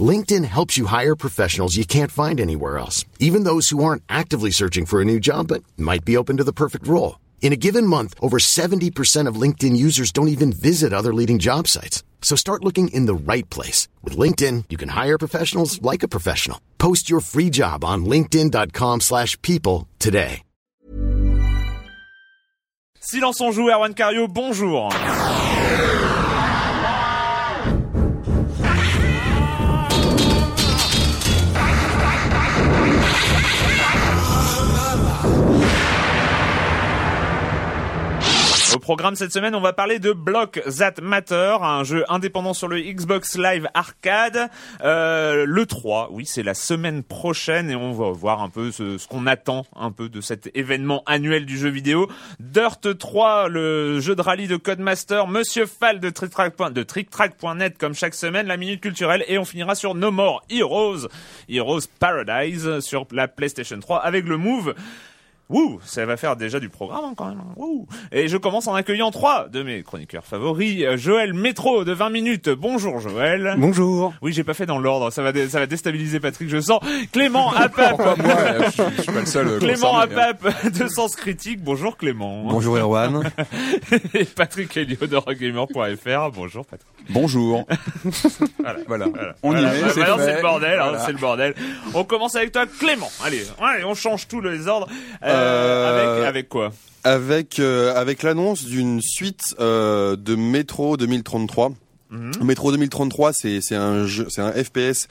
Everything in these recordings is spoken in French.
LinkedIn helps you hire professionals you can't find anywhere else, even those who aren't actively searching for a new job but might be open to the perfect role. In a given month, over 70% of LinkedIn users don't even visit other leading job sites. So start looking in the right place. With LinkedIn, you can hire professionals like a professional. Post your free job on linkedin.com slash people today. Silence on joue, Erwan Cario, bonjour. Programme cette semaine, on va parler de Block That Matter, un jeu indépendant sur le Xbox Live Arcade. Euh, le 3, oui, c'est la semaine prochaine et on va voir un peu ce, ce qu'on attend un peu de cet événement annuel du jeu vidéo. Dirt 3, le jeu de rallye de Codemaster, Monsieur Fall de TrickTrack.net de comme chaque semaine, la minute culturelle et on finira sur No More Heroes, Heroes Paradise sur la PlayStation 3 avec le Move. Wouh, ça va faire déjà du programme hein, quand même. Wouh. Et je commence en accueillant trois de mes chroniqueurs favoris. Euh, Joël Métro de 20 minutes. Bonjour Joël. Bonjour. Oui, j'ai pas fait dans l'ordre. Ça va, ça va déstabiliser Patrick, je sens. Clément Apap. Pourquoi moi je, je suis pas le seul. euh, Clément concerné, hein. Apap de Sens Critique. Bonjour Clément. Bonjour Erwan. Et Patrick Helio de Rockgamer.fr. Bonjour Patrick. Bonjour. Voilà. Voilà. Voilà. On Voilà. y est, c'est le bordel, hein, c'est le bordel. On commence avec toi, Clément. Allez, on change tous les ordres. Euh, Euh, Avec, avec quoi? Avec euh, avec l'annonce d'une suite euh, de Metro 2033. Mhm. Metro 2033, c'est c'est un jeu, c'est un FPS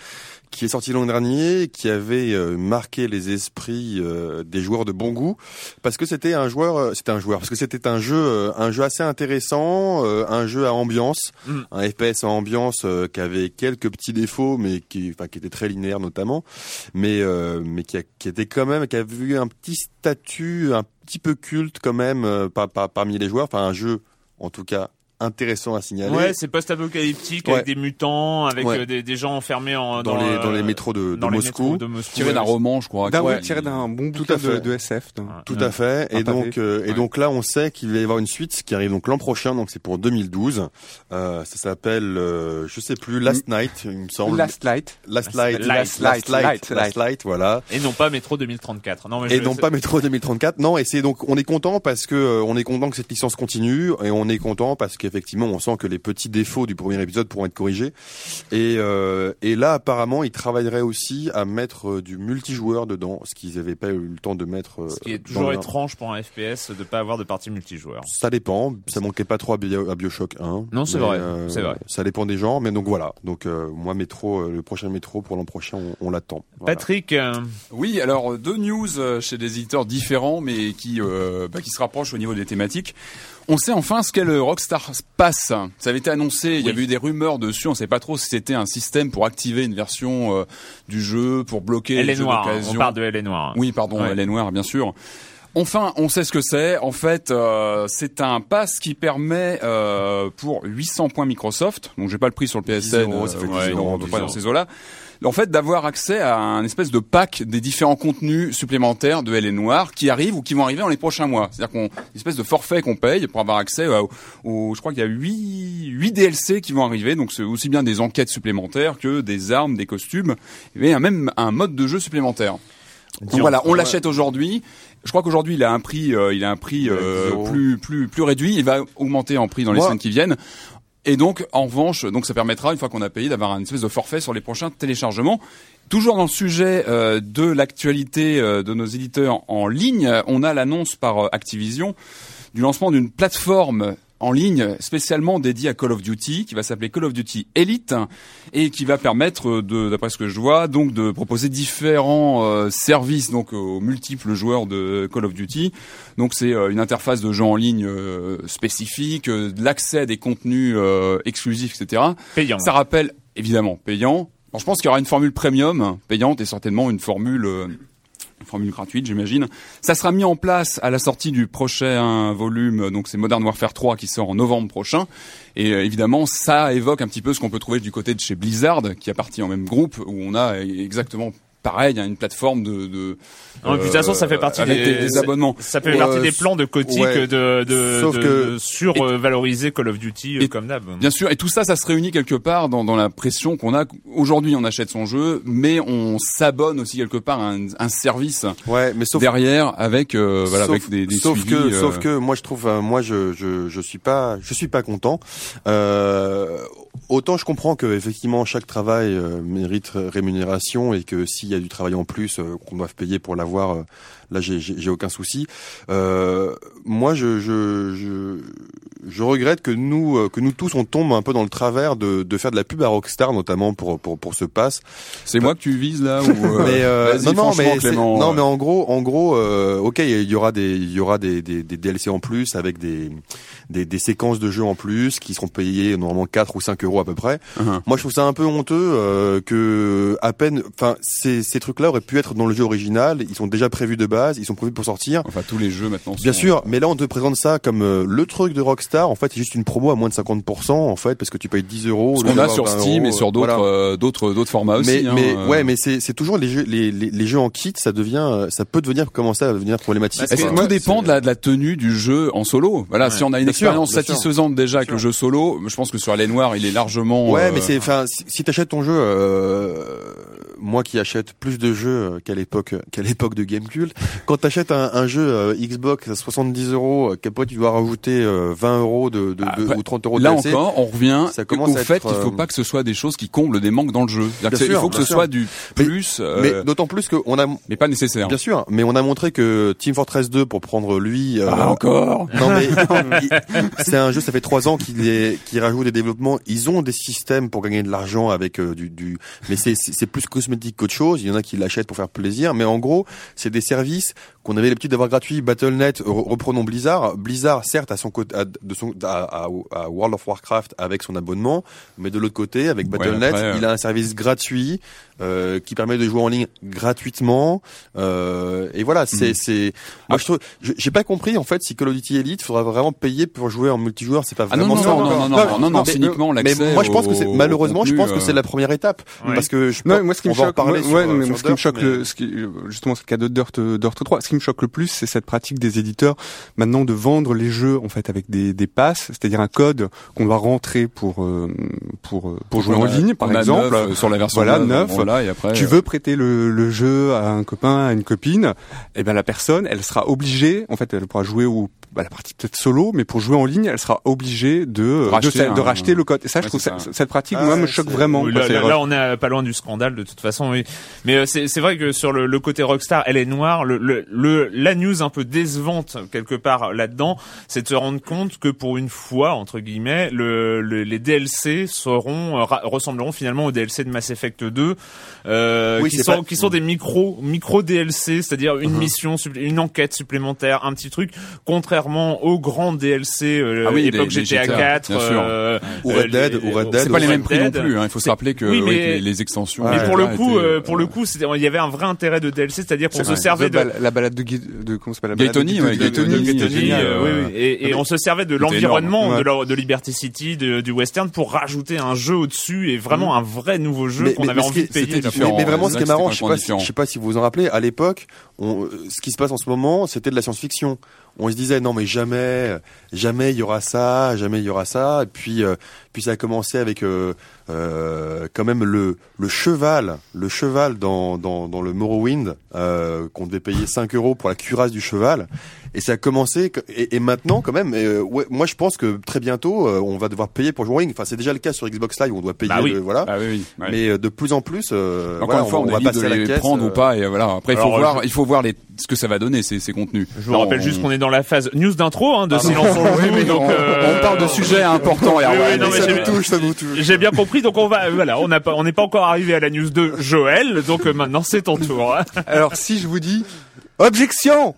qui est sorti l'an dernier, qui avait euh, marqué les esprits euh, des joueurs de bon goût, parce que c'était un joueur, euh, c'était un joueur, parce que c'était un jeu, un jeu assez intéressant, un jeu à ambiance, Mhm. un FPS à ambiance qui avait quelques petits défauts, mais qui, enfin, qui était très linéaire notamment, mais mais qui, a- qui était quand même, qui avait eu un petit statut, un petit peu culte quand même par- par- parmi les joueurs, enfin un jeu, en tout cas intéressant à signaler. Ouais, c'est post-apocalyptique Ouais. avec des mutants, avec Ouais. euh, des, des gens enfermés en, dans, les euh, dans les métros de, de dans Moscou. métros de Moscou. tiré d'un Ouais, roman, je crois. D'un oui, tiré d'un bon Tout bouquin à fait. de, de SF. Tout Ouais. à fait. Et donc, euh, et Ouais. donc là, on sait qu'il va y avoir une suite qui arrive donc l'an prochain. Donc c'est pour 2012. Euh, ça s'appelle, euh, je sais plus, Last Night, il me semble. Last Light. Last Last Light, Last Light, Light, Light, Last Light, voilà. Et non pas Métro 2034. Non, mais Et je- non pas Metro 2034. Non, et c'est donc on est content parce que euh, on est content que cette licence continue et on est content parce qu'effectivement on sent que les petits défauts du premier épisode pourront être corrigés. Et euh, et là apparemment ils travailleraient aussi à mettre euh, du multijoueur dedans, ce qu'ils n'avaient pas eu le temps de mettre. euh, Ce qui est toujours étrange pour un FPS de pas avoir de partie multijoueur. Ça dépend, ça manquait pas trop à, Bio- à Bioshock 1. Non, c'est vrai, euh, c'est vrai. Ça dépend des gens, mais donc voilà. Donc euh, moi métro, euh, le prochain métro pour l'an prochain, on, on l'attend. Voilà. Patrick, euh, Oui, alors deux news chez des éditeurs différents, mais qui euh, bah, qui se rapprochent au niveau des thématiques. On sait enfin ce qu'est le Rockstar Pass. Ça avait été annoncé, il y avait eu des rumeurs dessus, on ne sait pas trop si c'était un système pour activer une version euh, du jeu, pour bloquer elle les jeux noire. d'occasion. On parle de elle est noire. Oui, pardon, Ouais. elle est noire, bien sûr. Enfin, on sait ce que c'est. En fait, euh, c'est un pass qui permet euh, pour 800 points Microsoft, donc j'ai pas le prix sur le PSN, euros, ça fait 10 ouais, euros, 10 pas dans ces eaux-là. En fait, d'avoir accès à un espèce de pack des différents contenus supplémentaires de LA Noir qui arrivent ou qui vont arriver dans les prochains mois. C'est-à-dire qu'on, une espèce de forfait qu'on paye pour avoir accès au, au- je crois qu'il y a 8, 8 DLC qui vont arriver. Donc c'est aussi bien des enquêtes supplémentaires que des armes, des costumes, et même un mode de jeu supplémentaire. Donc voilà, on l'achète aujourd'hui. Je crois qu'aujourd'hui il a un prix, euh, il a un prix euh, 10 euros. plus plus plus réduit. Il va augmenter en prix dans les semaines qui viennent. Et donc, en revanche, donc ça permettra, une fois qu'on a payé, d'avoir une espèce de forfait sur les prochains téléchargements. Toujours dans le sujet euh, de l'actualité euh, de nos éditeurs en ligne, on a l'annonce par euh, Activision du lancement d'une plateforme en ligne spécialement dédiée à Call of Duty, qui va s'appeler Call of Duty Elite, et qui va permettre, de, d'après ce que je vois, donc de proposer différents euh, services donc aux multiples joueurs de Call of Duty. Donc c'est euh, une interface de jeu en ligne euh, spécifique, euh, de l'accès à des contenus euh, exclusifs, etc. Payant. Ça rappelle évidemment payant. Je pense qu'il y aura une formule premium payante et certainement une formule euh, formule gratuite, j'imagine. Ça sera mis en place à la sortie du prochain volume, donc c'est Modern Warfare 3 qui sort en novembre prochain. Et euh, évidemment, ça évoque un petit peu ce qu'on peut trouver du côté de chez Blizzard, qui appartient au même groupe, où on a exactement pareil, hein, une plateforme de. de Non, de toute façon, ça fait partie des- des, des abonnements. Ça fait Ouais, partie des s- plans de Kotick ouais. de, de, Sauf de, que- de survaloriser Call of Duty euh, Et- comme d'hab. Bien sûr, et tout ça, ça se réunit quelque part dans, dans la pression qu'on a. Aujourd'hui, on achète son jeu, mais on s'abonne aussi quelque part à un, un service Ouais, mais sauf derrière avec euh, voilà sauf, avec des, des sauf suivis, que euh, sauf que moi je trouve euh, moi je je je suis pas je suis pas content euh, autant je comprends que effectivement chaque travail euh, mérite rémunération et que s'il y a du travail en plus euh, qu'on doit payer pour l'avoir euh, là j'ai aucun souci. Euh, moi je je je je regrette que nous euh, que nous tous on tombe un peu dans le travers de de faire de la pub à Rockstar notamment pour pour pour ce pass. C'est moi que tu vises là ou euh, mais euh, non mais Clément, non euh, mais en gros en gros euh, ok il y aura des il y aura des, des, des DLC en plus avec des, des des séquences de jeux en plus qui seront payées normalement 4 ou 5 euros à peu près. Uh-huh. moi je trouve ça un peu honteux euh, que à peine enfin ces ces trucs là auraient pu être dans le jeu original. Ils sont déjà prévus de base ils sont prévus pour sortir Enfin, tous les jeux maintenant. Bien sont- sûr, mais là on te présente ça comme euh, le truc de Rockstar. En fait, c'est juste une promo à moins de 50% en fait parce que tu payes 10 euros. Ce qu'on a sur 20 Steam euros, et sur d'autres voilà. euh, d'autres d'autres formats aussi. Mais, hein, mais euh. ouais, mais c'est c'est toujours les jeux les, les, les jeux en kit, ça devient euh, ça peut devenir commencer à devenir problématique. Quoi. tout dépend de la, de la tenue du jeu en solo. Voilà, Ouais. si on a une Bien expérience bien sûr. satisfaisante déjà avec le jeu solo, je pense que sur Alien Noir, il est largement. Ouais, euh, mais c'est enfin si, t'achètes ton jeu, euh, moi qui achète plus de jeux euh, qu'à l'époque qu'à l'époque de Gamecult, quand t'achètes un, un jeu euh, Xbox à 70 euros, euh, qu'après tu dois rajouter euh, 20 euros de, de, de- Après, ou 30 euros de Là DLC, encore, on revient ça commence au à fait être, qu'il faut euh, pas que ce soit des choses qui comblent des manques dans le jeu. Bien il faut que ce sûr. soit du Mais- plus, euh, mais d'autant plus qu'on a mais pas nécessaire. Bien sûr, mais on a montré que Team Fortress 2, pour prendre lui, euh, Ah, encore. non mais c'est un jeu, ça fait trois ans qu'il est, qu'il rajoute des développements. Ils ont des systèmes pour gagner de l'argent avec euh, du, du, mais c'est plus cosmétique qu'autre chose. Il y en a qui l'achètent pour faire plaisir, mais en gros, c'est des services qu'on avait l'habitude d'avoir gratuits. Battle.net, re- reprenons Blizzard. Blizzard, certes, à son côté, à, de son, à, à- à World of Warcraft avec son abonnement, mais de l'autre côté, avec Battle.net, il a un service gratuit euh, qui permet de jouer en ligne gratuitement. Euh, et voilà, c'est Mhm. c'est. Moi, je trouve, j'ai pas compris en fait si Call of Duty Elite faudra vraiment payer pour jouer en multijoueur. C'est pas Ah non, vraiment non, ça. non, non, non, non, non, non, c'est mais- uniquement Mais l'accès moi, je pense que c'est malheureusement, au je pense contenu, que c'est euh, la première étape Ouais. parce que je, Non, moi, ce qui me choque, parler ouais, sur, ouais, mais sur ce qui me choque, mais- le, ce qui, justement, c'est le cas de Dirt, euh, Dirt 3. Ce qui me choque le plus, c'est cette pratique des éditeurs maintenant de vendre les jeux en fait avec des, des passes, c'est-à-dire un code qu'on doit rentrer pour euh, pour pour jouer on en ligne, par exemple. sur la version voilà, neuf. Et après, tu euh, veux prêter le, le jeu à un copain, à une copine, et ben la personne, elle sera obligée, en fait, elle pourra jouer au bah, la partie peut-être solo, mais pour jouer en ligne, elle sera obligée de de, Racheter de, de racheter le code. Et ça, je trouve ça- cette pratique, Ah moi, me choque vraiment. Là, là, là, on est pas loin du scandale de toute façon, oui. Mais euh, c'est c'est vrai que sur le, le côté Rockstar, elle est noire. Le, le, le- la news un peu décevante quelque part là-dedans, c'est de se rendre compte que pour une fois entre guillemets, le, le- les DLC seront euh, ressembleront finalement aux DLC de Mass Effect 2, euh, Oui, qui sont pas- qui sont des micro micro DLC, c'est-à-dire une Mhm. mission, une enquête supplémentaire, un petit truc, contrairement aux grands DLC euh, Ah oui, époque les- les GTA, GTA, 4 bien sûr. euh, Ou euh, Red Dead, les- ou Red Dead, C'est pas les mêmes prix non Dead. plus. Hein. Il faut se rappeler que oui, mais- les, les extensions. Ouais. Mais pour le coup, étaient, euh, pour le euh, coup, c'était- il y avait un vrai intérêt de DLC, c'est-à-dire qu'on se vrai. servait The de la balade de, de comment ça s'appelle euh. Et, on se servait de l'environnement de, Liberty City, du western, pour rajouter un jeu au-dessus et vraiment un vrai nouveau jeu qu'on avait envie de payer. Mais, vraiment, ce qui est marrant, je sais pas, si, différent. je sais pas si vous vous en rappelez, à l'époque, on, euh, ce qui se passe en ce moment, c'était de la science-fiction. On se disait non mais jamais, jamais il y aura ça, jamais il y aura ça. Et puis, euh, puis ça a commencé avec euh, euh, quand même le le cheval, le cheval dans dans, dans le Morrowind euh, qu'on devait payer 5 euros pour la cuirasse du cheval. Et ça a commencé et, et maintenant quand même. euh, ouais, moi je pense que très bientôt euh, on va devoir payer pour jouer. Enfin c'est déjà le cas sur Xbox Live où on doit payer. Bah oui. le- voilà. Ah oui. Mais euh, de plus en plus, euh, Encore voilà, une fois, on, va évite de passer à la les caisse, prendre euh, ou pas. Et voilà. Après, il faut Alors, voir, je- il faut voir les, ce que ça va donner ces, ces contenus. Je vous rappelle juste qu'on est dans la phase news d'intro hein, de Silence on Oui, joue, mais donc on, euh, on parle de sujets importants. et oui, ouais, oui, non, mais ça nous touche, ça nous touche. J'ai bien compris, donc on va, euh, voilà, on pas, on n'est pas encore arrivé à la news de Joël, donc euh, maintenant c'est ton tour. hein. Alors si je vous dis objection,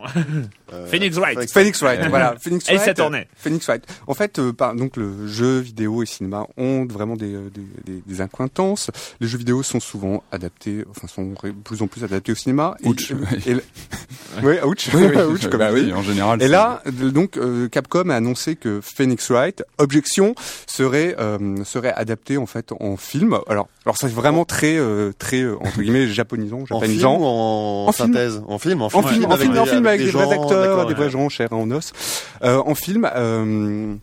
Phoenix Wright. Phoenix Wright, voilà, Phoenix Et Wright. ça tournait. Phoenix Wright. En fait, euh, par, donc le jeu vidéo et cinéma ont vraiment des, euh, des, des, des incointances. Les jeux vidéo sont souvent adaptés, enfin sont de plus en plus adaptés au cinéma. Et- Ouch. Et, le- ouais, ouch, Oui, oui. ouch, comme bah oui, en général. Et là, euh, donc euh, Capcom a annoncé que Phoenix Wright, objection, serait euh, serait adapté en fait en film. Alors, alors c'est vraiment très euh, très euh, entre guillemets japonisant, En film japonisant. ou en, En film. synthèse? En film, en En film, en film, en film avec des vrais acteurs, d'accord, des vrais gens, chair en os. Euh, en film, euh,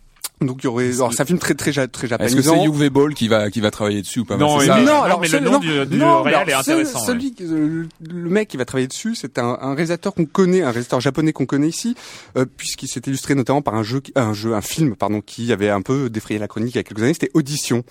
donc il y aurait. Alors c'est un film très très ja- très Est-ce que c'est Uwe Ball qui va qui va travailler dessus ou pas? Non, ça. non, alors mais le nom non, du- du non, alors, est ce- intéressant, Celui, euh, le mec qui va travailler dessus, c'est un, un réalisateur qu'on connaît, un réalisateur japonais qu'on connaît ici, euh, puisqu'il s'est illustré notamment par un jeu, un jeu, un film, pardon, qui avait un peu défrayé la chronique il y a quelques années. C'était Audition.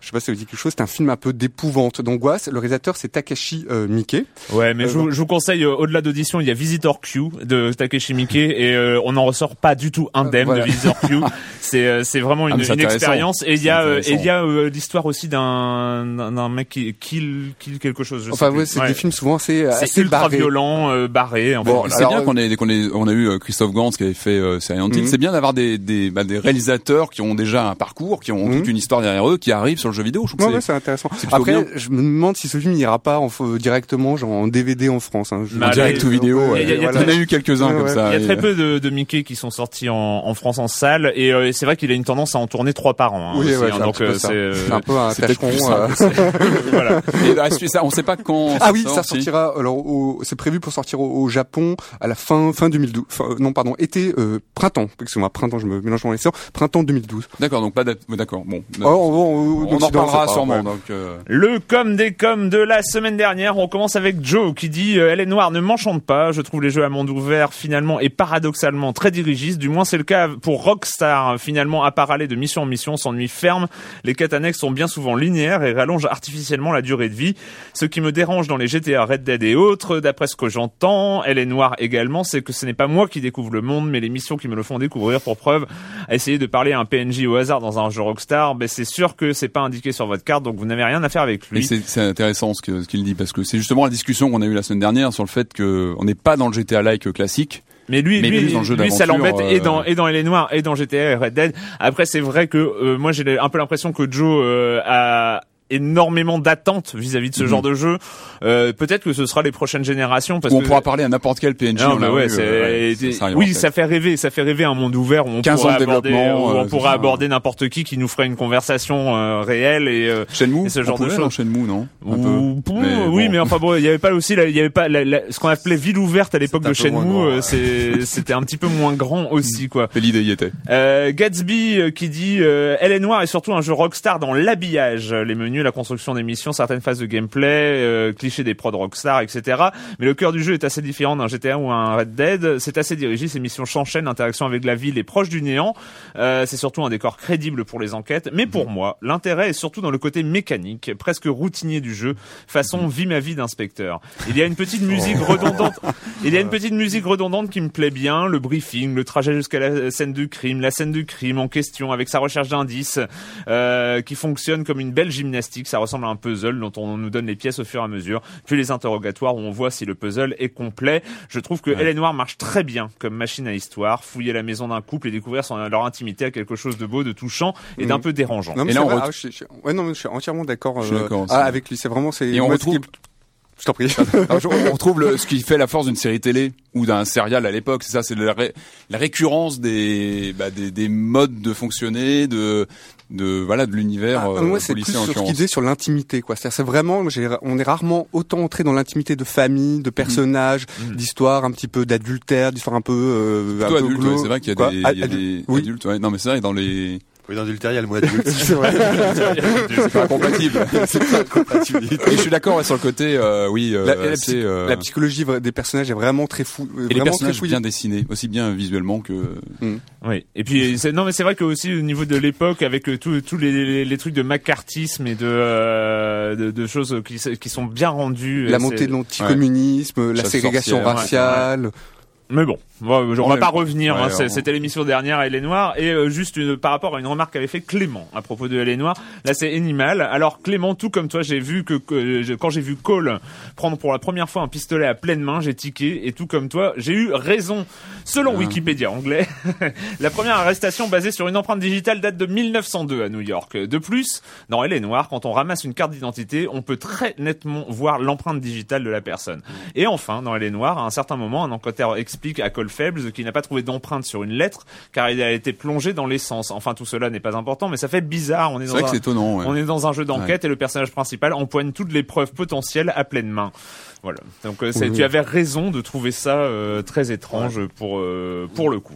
Je sais pas si ça vous dit quelque chose. C'est un film un peu d'épouvante, d'angoisse. Le réalisateur, c'est Takashi euh, Miike. Ouais, mais Euh, je, vous, je vous conseille, euh, au-delà d'audition, il y a Visitor Q de Takeshi Miike et euh, on n'en ressort pas du tout indemne Voilà. de Visitor Q. C'est euh, c'est vraiment Ah, une, expérience. Et il y a euh, et il y a euh, l'histoire aussi d'un mec qui kill kill quelque chose. Je Enfin, sais ouais, c'est des films souvent assez C'est assez ultra violent, euh, barré. En Bon, fait, C'est bien qu'on ait, qu'on ait, on a eu Christophe Gans qui avait fait euh, Silent Hill. Mhm. C'est bien d'avoir des, des, bah, des réalisateurs qui ont déjà un parcours, qui ont Mhm. toute une histoire derrière eux, qui arrivent sur le jeu vidéo. Je trouve Ouais, que ouais, c'est- c'est intéressant. Après, bien. je me demande si ce film n'ira pas en, directement, genre en DVD en France. Hein. Je- Bah, en direct ou vidéo. il y ouais. il en a eu quelques-uns Ouais, comme ouais. ça. Il y a très peu de, de Mickey qui sont sortis en, en France en salle et euh, c'est vrai qu'il a une tendance à en tourner trois par an. hein, Oui, ouais, hein, c'est un donc euh, c'est euh, un peu un tâcheron. voilà. Ah, c'est ça, on sait pas quand. Ah oui, ça sortira. Alors, c'est prévu pour sortir au, Japon à la fin fin 2012. Fin, euh, non, pardon, été printemps. Excusez-moi, printemps. Je me mélange dans les sorts. Printemps 2012. D'accord, donc pas d'être- D'accord, bon. Oh, on, on, on en Occident, reparlera ça sûrement. Donc, euh, Le com des coms de la semaine dernière, on commence avec Joe qui dit euh, Elle est noire, ne m'enchante pas. Je trouve les jeux à monde ouvert finalement et paradoxalement très dirigistes. Du moins c'est le cas pour Rockstar. Finalement, à part aller de mission en mission, s'ennuie ferme. Les quêtes annexes sont bien souvent linéaires et rallongent artificiellement la durée de vie. Ce qui me dérange dans les GTA Red Dead et autres, d'après ce que j'entends, Elle est noire également, c'est que ce n'est pas moi qui découvre le monde, mais les missions qui me le font découvrir pour preuve. Essayer de parler à un PNJ au hasard dans un jeu Rockstar, ben c'est sûr que c'est pas indiqué sur votre carte, donc vous n'avez rien à faire avec lui. Et c'est intéressant ce que- ce qu'il dit parce que c'est justement la discussion qu'on a eue la semaine dernière sur le fait que on n'est pas dans le GTA-like classique. Mais lui, Mais lui, le jeu lui, ça l'embête et euh, dans et dans Elle est noire et dans GTA et Red Dead. Après, c'est vrai que euh, moi j'ai un peu l'impression que Joe euh, a énormément d'attentes vis-à-vis de ce Mhm. genre de jeu. Euh, Peut-être que ce sera les prochaines générations parce Où on que pourra parler à n'importe quel PNJ. non, mais la ouais, euh, ouais, ça- oui, ça fait rêver, ça fait rêver un monde ouvert où on 15 ans pourrait de aborder, développement, où euh, on tout pourrait ça. aborder n'importe qui qui nous ferait une conversation euh, réelle et euh, Shenmue, et ce genre on de choses. Shenmue, non? Un ou- Mais oui, bon. mais enfin bon, il y avait pas aussi, il y avait pas la- la- ce qu'on appelait ville ouverte à l'époque de Shenmue. euh, c'était un petit peu moins grand aussi, quoi. L'idée y était. Euh, Gatsby euh, qui dit euh, Elle est noire et surtout un jeu Rockstar dans l'habillage, les menus, la construction des missions, certaines phases de gameplay, euh, clichés des prods Rockstar, etc. Mais le cœur du jeu est assez différent d'un GTA ou un Red Dead. C'est assez dirigé, ces missions s'enchaînent, l'interaction avec la ville est proche du néant. Euh, c'est surtout un décor crédible pour les enquêtes. Mais pour moi, l'intérêt est surtout dans le côté mécanique, presque routinier du jeu, façon vie ma vie d'inspecteur. Il y a une petite musique redondante. Il y a une petite musique redondante qui me plaît bien, le briefing, le trajet jusqu'à la scène du crime, la scène du crime en question avec sa recherche d'indices, euh, qui fonctionne comme une belle gymnastique fantastique, ça ressemble à un puzzle dont on nous donne les pièces au fur et à mesure, puis les interrogatoires où on voit si le puzzle est complet. Je trouve que Elle est Noire marche très bien comme machine à histoire, fouiller la maison d'un couple et découvrir son, leur intimité à quelque chose de beau, de touchant et d'un Mhm. peu dérangeant. Non, mais Et là, on vrai, ah, je, je- ouais, non, mais je suis entièrement d'accord Je suis euh, ah, avec lui. C'est vraiment c'est. Et on retrouve- Je t'en prie. On retrouve le, ce qui fait la force d'une série télé ou d'un serial à l'époque, c'est ça, c'est la, ré- la récurrence des, bah, des, des modes de fonctionner, de, de voilà, de l'univers Ah, moi, c'est plus sur ce sur l'intimité, quoi. C'est-à-dire, c'est vraiment, on est rarement autant entré dans l'intimité de famille, de personnages, Mhm. d'histoires un petit peu d'adultère, d'histoires un peu, euh, un peu adulte, ouais, c'est vrai qu'il y a quoi. des, Ah, y a des oui. adultes, ouais. Non, mais c'est vrai, dans les, Oui, dans l'adultère, il y a le mot adulte. c'est vrai. c'est pas compatible. c'est pas compatibilité. Et je suis d'accord ouais, sur le côté, euh, oui, euh, La, la assez, psy- euh, la psychologie des personnages est vraiment très fou. et les vraiment personnages très bien dessinés, aussi bien visuellement que. Oui. Et puis c'est- non mais c'est vrai que aussi au niveau de l'époque avec tous les, les, les trucs de macartisme et de, euh, de de choses qui sont bien rendues. La montée de l'anticommunisme, la Chasse ségrégation sorcière, ouais. raciale. Mais bon, on va, on On va pas revenir. Ouais, hein, C'était l'émission dernière, Elle est noire, et euh, juste une- par rapport à une remarque qu'avait fait Clément à propos de Elle est noire. Là, c'est Animal. Alors Clément, tout comme toi, j'ai vu que, que- quand j'ai vu Cole prendre pour la première fois un pistolet à pleine main, j'ai tiqué, et tout comme toi, j'ai eu raison. Selon Ah. Wikipédia anglais, la première arrestation basée sur une empreinte digitale date de 1902 à New York. De plus, dans Elle est noire, quand on ramasse une carte d'identité, on peut très nettement voir l'empreinte digitale de la personne. Et enfin, dans Elle est noire, à un certain moment, un enquêteur explique à Cole Phelps qu'il n'a pas trouvé d'empreinte sur une lettre car il a été plongé dans l'essence. Enfin, tout cela n'est pas important, mais ça fait bizarre. On est C'est dans vrai que un, étonnant. Ouais. on est dans un jeu d'enquête et le personnage principal empoigne toutes les preuves potentielles à pleine main. Voilà. Donc euh, Oui. tu avais raison de trouver ça euh, très étrange pour euh, pour le coup.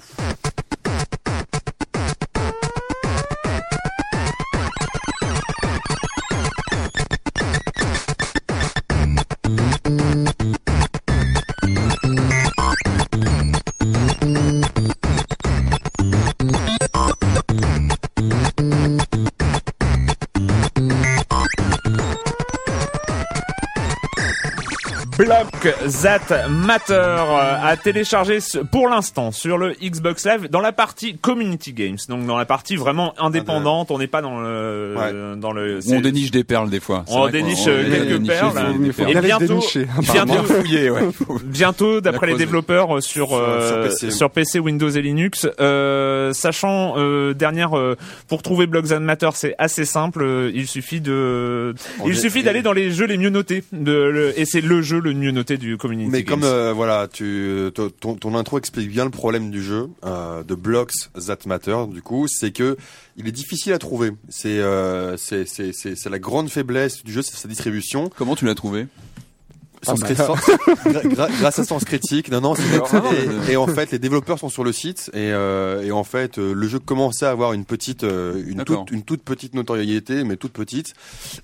Block That Matter euh, à télécharger ce- pour l'instant sur le Xbox Live dans la partie Community Games, donc dans la partie vraiment indépendante. On n'est pas dans le Ouais. dans le. On déniche des perles des fois. On déniche, euh, on quelques perles, des- hein. des Il faut perles. Et bientôt- dénicher, bientôt- ouais. Bientôt, d'après les développeurs euh, sur Sur- euh, sur PC. sur PC, Windows et Linux, euh, sachant euh, dernière euh, pour trouver Blogs and Matter, c'est assez simple. euh, il suffit de On il suffit d'aller dans les jeux les mieux notés de le- et c'est le jeu le mieux noté du Community Mais Games. comme euh, voilà, tu ton, intro explique bien le problème du jeu euh, de Blocks That Matter. Du coup, c'est que il est difficile à trouver. C'est euh, c'est c'est c'est c'est la grande faiblesse du jeu, c'est sa distribution. Comment tu l'as trouvé? Sens bah, gra- gra- grâce à Sens Critique. Non non, et, et en fait les développeurs sont sur le site et euh, et en fait euh, le jeu commençait à avoir une petite euh, une toute une toute petite notoriété mais toute petite.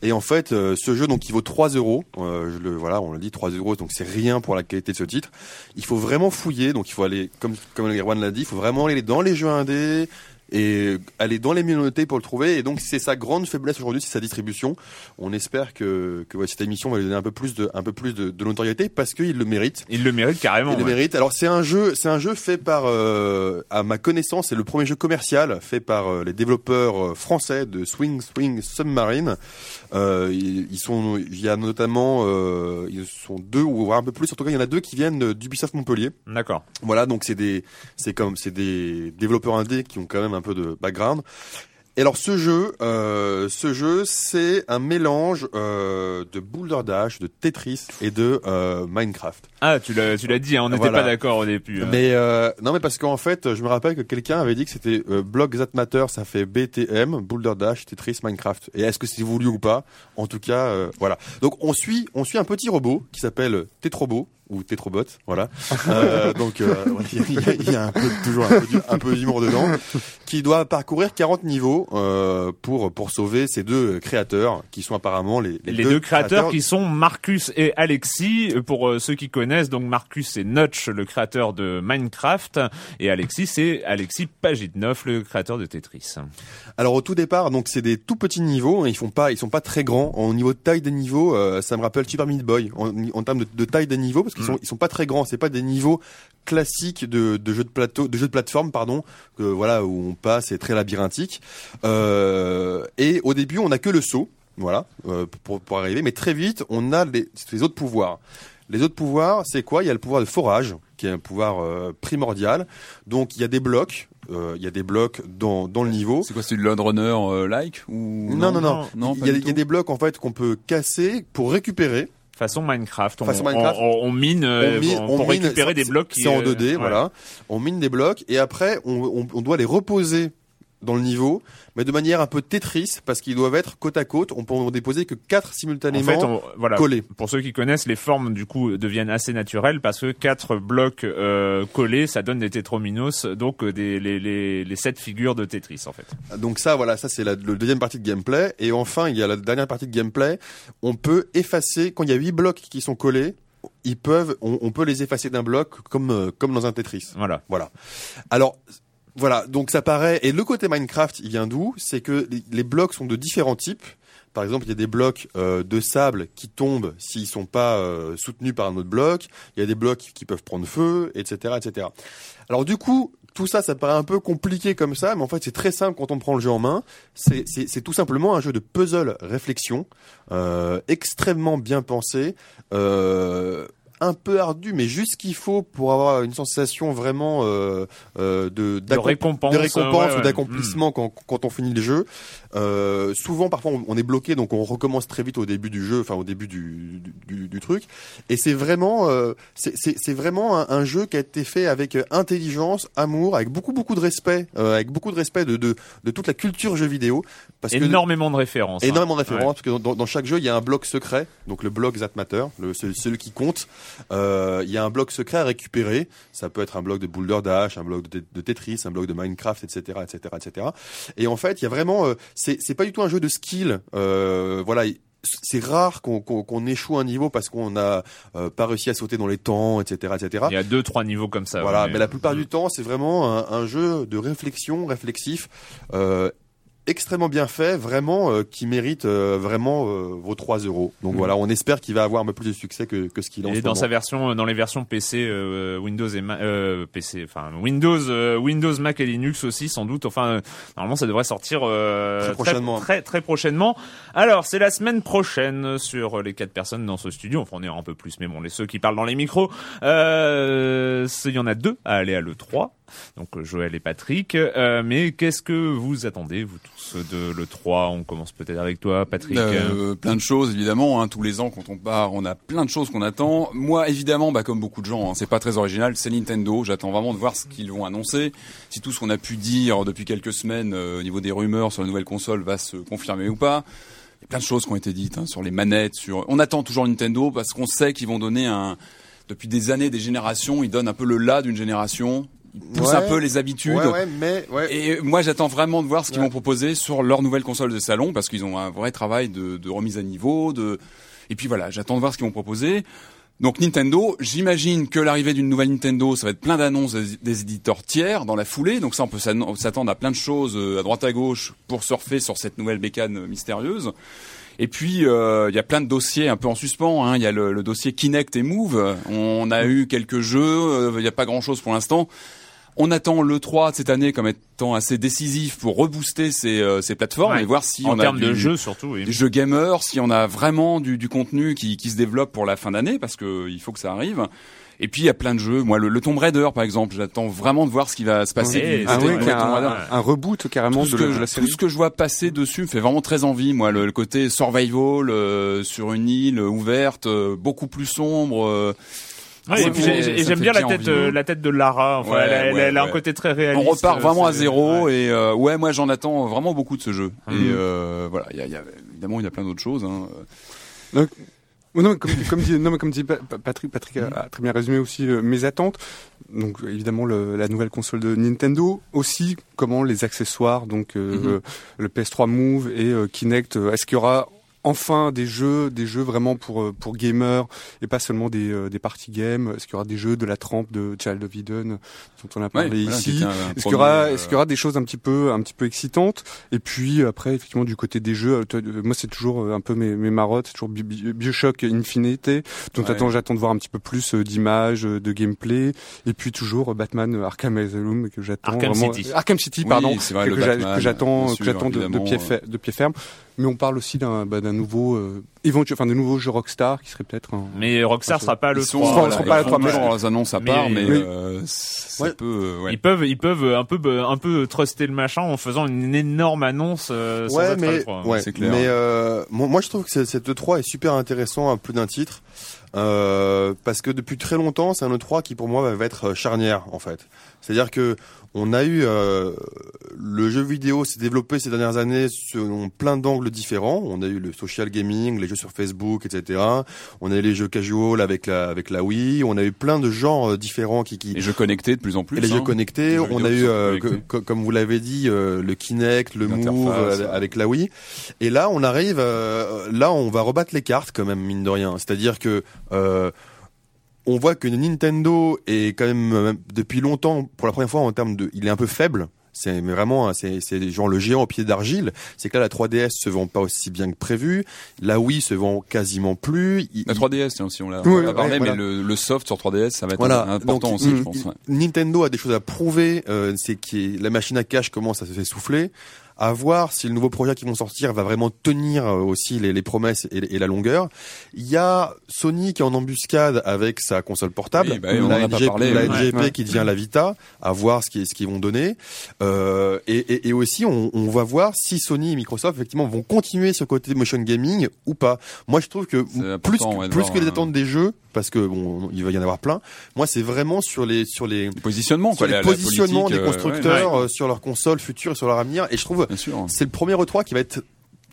Et en fait euh, ce jeu donc il vaut 3 euros. Euh, je le voilà on le dit 3 euros donc c'est rien pour la qualité de ce titre. Il faut vraiment fouiller donc il faut aller comme comme Erwan l'a dit il faut vraiment aller dans les jeux indés et aller dans les minorités pour le trouver et donc c'est sa grande faiblesse aujourd'hui c'est sa distribution on espère que que ouais, cette émission va lui donner un peu plus de un peu plus de, de notoriété parce qu'il le mérite il le mérite carrément. il le mérite. Alors c'est un jeu, c'est un jeu fait par, euh, à ma connaissance, c'est le premier jeu commercial fait par euh, les développeurs euh, français de Swing Swing Submarine. Euh, ils, ils sont, il y a notamment, euh, ils sont deux ou un peu plus. En tout cas, il y en a deux qui viennent d'Ubisoft Montpellier. D'accord. Voilà, donc c'est des, c'est comme, c'est des développeurs indés qui ont quand même un peu de background. Et alors ce jeu, euh, ce jeu, c'est un mélange euh, de Boulder Dash, de Tetris et de euh, Minecraft. Ah, tu l'as tu l'as dit, hein, on n'était Voilà. pas d'accord au début. hein. Mais non, mais parce qu'en fait, je me rappelle que quelqu'un avait dit que c'était Block That Matter, ça fait BTM, Boulder Dash, Tetris, Minecraft. Et est-ce que c'est voulu ou pas? En tout cas, voilà. Donc on suit, on suit un petit robot qui s'appelle Tetrobot ou Tetrobot, voilà. Euh, donc euh, ouais, il y, a- il y a un peu, toujours un peu, d'hu- un peu d'humour dedans, qui doit parcourir 40 niveaux euh, pour pour sauver ces deux créateurs qui sont apparemment les, les deux, créateurs, qui sont Marcus et Alexis. Pour euh, ceux qui connaissent, donc Marcus c'est Notch, le créateur de Minecraft, et Alexis c'est Alexis Pagidnov, le créateur de Tetris. Alors au tout départ, donc c'est des tout petits niveaux. hein, Ils font pas, ils sont pas très grands. Au niveau de taille des niveaux, euh, ça me rappelle Super Meat Boy en, en termes de, de taille des niveaux parce qu'ils sont, ils sont pas très grands. C'est pas des niveaux classiques de, de jeux de plateau, de jeux de plateforme, pardon, que voilà où on passe, c'est très labyrinthique. Euh, et au début, on a que le saut. voilà, euh, pour, pour arriver. Mais très vite, on a les, les autres pouvoirs. Les autres pouvoirs, c'est quoi? Il y a le pouvoir de forage, qui est un pouvoir euh, primordial. Donc il y a des blocs, euh, il y a des blocs dans, dans le niveau. C'est quoi, c'est du Load Runner euh, like ou Non, non, non. non, il, y a, il y a des blocs en fait qu'on peut casser pour récupérer. Façon Minecraft. On, Façon Minecraft. on, on mine, euh, mine- pour, mine- récupérer des blocs. C'est en euh, 2D, ouais. voilà. On mine des blocs et après on, on, on doit les reposer dans le niveau, mais de manière un peu Tetris parce qu'ils doivent être côte à côte. On peut en déposer que quatre En simultanément fait, on, voilà. collés. Pour ceux qui connaissent, les formes du coup deviennent assez naturelles parce que quatre blocs euh, collés, ça donne des tétrominos, donc euh, des les, les, les sept figures de Tetris en fait. Donc ça, voilà, ça c'est la le deuxième partie de gameplay. Et enfin, il y a la dernière partie de gameplay. On peut effacer quand il y a huit blocs qui sont collés. Ils peuvent, on, on peut les effacer d'un bloc comme euh, comme dans un Tetris. Voilà. Voilà. Alors voilà, donc ça paraît. Et le côté Minecraft, il vient d'où? C'est que les, blocs sont de différents types. Par exemple, il y a des blocs euh, de sable qui tombent s'ils sont pas euh, soutenus par un autre bloc. Il y a des blocs qui, peuvent prendre feu, etc., etc. Alors du coup, tout ça, ça paraît un peu compliqué comme ça, mais en fait, c'est très simple quand on prend le jeu en main. C'est tout simplement un jeu de puzzle réflexion, euh, extrêmement bien pensé. Euh, un peu ardu, mais juste ce qu'il faut pour avoir une sensation vraiment euh, euh, de, récompense, de récompense ouais, ouais. ou d'accomplissement quand, quand on finit le jeu. Euh, souvent, parfois, on, est bloqué, donc on recommence très vite au début du jeu, enfin au début du, du, du truc. Et c'est vraiment, euh, c'est- vraiment un, un jeu qui a été fait avec euh, intelligence, amour, avec beaucoup beaucoup de respect, euh, avec beaucoup de respect de, de, de toute la culture jeu vidéo. Parce que Énormément de références. hein. Énormément de références, parce que dans, dans- dans chaque jeu, il y a un bloc secret, donc le bloc That Matter, le, celui, qui compte. Euh, il y a un bloc secret à récupérer. Ça peut être un bloc de Boulder Dash, un bloc de, de Tetris, un bloc de Minecraft, etc., etc., etc. Et en fait, il y a vraiment, euh, c'est c'est pas du tout un jeu de skill. Euh, voilà. C'est rare qu'on échoue un niveau parce qu'on n'a euh, pas réussi à sauter dans les temps, etc., etc. Il y a deux trois niveaux comme ça. Voilà, ouais, mais la plupart du temps, c'est vraiment un, un jeu de réflexion, réflexif, euh, extrêmement bien fait, vraiment euh, qui mérite euh, vraiment euh, vos 3 euros. Donc Mhm. voilà, on espère qu'il va avoir un peu plus de succès que, que ce qu'il en Et dans moment. sa version, dans les versions PC, euh, Windows et Ma- euh, PC, enfin Windows, euh, Windows, Mac et Linux aussi, sans doute. Enfin, euh, normalement, ça devrait sortir euh, Très prochainement. très, très prochainement. Alors, c'est la semaine prochaine sur les quatre personnes dans ce studio. Enfin, on est un peu plus, mais bon, les ceux qui parlent dans les micros, euh, il y en a deux à aller à le 3 donc euh, Joël et Patrick. Euh, mais qu'est-ce que vous attendez, vous tous, de le 3 On commence peut-être avec toi, Patrick. Euh, plein de choses évidemment. Hein, tous les ans, quand on part, on a plein de choses qu'on attend. Moi, évidemment, bah, comme beaucoup de gens, hein, c'est pas très original. C'est Nintendo. J'attends vraiment de voir ce qu'ils vont annoncer. Si tout ce qu'on a pu dire depuis quelques semaines au niveau des rumeurs sur la nouvelle console va se confirmer ou pas. Il y a plein de choses qui ont été dites hein, sur les manettes. Sur, on attend toujours Nintendo parce qu'on sait qu'ils vont donner un. Depuis des années, des générations, ils donnent un peu le là d'une génération. Ils poussent Ouais. un peu les habitudes. Ouais, ouais, mais ouais. Et moi, j'attends vraiment de voir ce qu'ils vont proposer sur leur nouvelle console de salon, parce qu'ils ont un vrai travail de, de remise à niveau. De... Et puis voilà, j'attends de voir ce qu'ils vont proposer. Donc Nintendo, j'imagine que l'arrivée d'une nouvelle Nintendo, ça va être plein d'annonces des, éditeurs tiers dans la foulée. Donc ça, on peut s'attendre à plein de choses euh, à droite à gauche pour surfer sur cette nouvelle bécane euh, mystérieuse. Et puis euh, il y a plein de dossiers un peu en suspens. hein. Il y a le, le dossier Kinect et Move. On a eu quelques jeux. euh, Il n'y a pas grand-chose pour l'instant. On attend le 3 de cette année comme étant assez décisif pour rebooster ces, euh, ces plateformes Ouais. et voir si en on a termes du, de jeu surtout. Oui. des jeux gamers, si on a vraiment du, du contenu qui, qui se développe pour la fin d'année, parce que il faut que ça arrive. Et puis il y a plein de jeux. Moi, le, le Tomb Raider, par exemple, j'attends vraiment de voir ce qui va se passer. Du Ah un, un reboot carrément Tout ce, de, que, la tout ce que je vois passer dessus me fait vraiment très envie. Moi, le, le côté survival euh, sur une île ouverte, euh, beaucoup plus sombre. euh, Ouais, et puis j'aime bien la tête, euh, la tête de Lara. Enfin, Ouais, elle, a- elle a- ouais, elle a un côté très réaliste. on repart vraiment à zéro ouais. et euh, ouais, moi j'en attends vraiment beaucoup de ce jeu. Mhm. Et euh, voilà, il y a, il y a- évidemment il y a plein d'autres choses. Hein. Oh non, mais comme, comme dit, non, mais comme dit Pa- Pa- Patrick, Patrick a, a très bien résumé aussi euh, mes attentes. Donc euh, évidemment le- la nouvelle console de Nintendo, aussi comment les accessoires, donc euh, Mhm. le PS3 Move et euh, Kinect. euh, Est-ce qu'il y aura enfin des jeux, des jeux vraiment pour euh, pour gamers et pas seulement des euh, des party games Est-ce qu'il y aura des jeux de la trempe de Child of Eden dont on a parlé Ouais, ici est-ce qu'il y aura, est-ce qu'il y aura des choses un petit peu, un petit peu excitantes Et puis après, effectivement, du côté des jeux, euh, moi c'est toujours un peu mes, mes marottes, c'est toujours Bi- Bi- Bioshock Infinite. Donc Ouais. attends, j'attends de voir un petit peu plus d'images, de gameplay, et puis toujours Batman Arkham Asylum que j'attends Arkham vraiment. City. Arkham City, pardon, vrai, que, j'attends, que j'attends de pied ferme. Mais on parle aussi d'un bah, nouveau, euh, éventuel, enfin de nouveau jeu Rockstar qui serait peut-être un. Mais Rockstar sera pas le Ils sont, 3. seront- là. seront pas trois, mais- toujours- leurs annonces à Mais- part, mais, Oui. euh, ça Ouais. peut, euh, ouais. Ils peuvent, ils peuvent un peu, un peu truster le machin en faisant une énorme annonce. euh, sans ouais, mais, l'E3. ouais, c'est clair. mais euh, moi, moi, je trouve que cette E3 est super intéressant à plus d'un titre. Euh, parce que depuis très longtemps, c'est un E3 qui pour moi va être charnière en fait. C'est-à-dire que on a eu euh, le jeu vidéo s'est développé ces dernières années selon plein d'angles différents. On a eu le social gaming, les jeux sur Facebook, etc. On a eu les jeux casual avec la avec la Wii. On a eu plein de genres euh, différents qui qui Les jeux connectés de plus en plus. et les hein. jeux connectés, Les jeux on a eu, euh, connectés. co- co- comme vous l'avez dit, euh, le Kinect, le Move euh, avec la Wii. Et là, on arrive, euh, là, on va rebattre les cartes quand même, mine de rien. C'est-à-dire que euh, on voit que Nintendo est quand même euh, depuis longtemps, pour la première fois en termes de, il est un peu faible. C'est vraiment, c'est genre le géant au pied d'argile. C'est que là, la 3DS se vend pas aussi bien que prévu. La Wii se vend quasiment plus. Il- La 3DS, tiens, aussi, on l'a Oui, ouais, parlé, voilà. mais le, le soft sur 3DS, ça va être Voilà. important Donc, aussi, il- je pense. ouais. Nintendo a des choses à prouver. Euh, c'est que la machine à cash commence à se s'essouffler. À voir si le nouveau projet qui vont sortir va vraiment tenir euh, aussi les, les promesses et, et la longueur. Il y a Sony qui est en embuscade avec sa console portable, Oui, bah on la, en a pas LG parlé, la ouais. LGP Ouais. qui devient la Vita. À voir ce qu'ils ce qu'ils vont donner. Euh, et, et, et aussi, on, on va voir si Sony et Microsoft effectivement vont continuer ce côté motion gaming ou pas. Moi, je trouve que plus, important, ouais, de plus voir, que les euh, attentes des jeux, parce que bon, il va y en avoir plein. Moi, c'est vraiment sur les sur les Le positionnement, sur quoi. les la- positionnements des euh, constructeurs ouais, euh, sur leurs consoles futures et sur leur avenir. Et je trouve C'est le premier E3 qui va être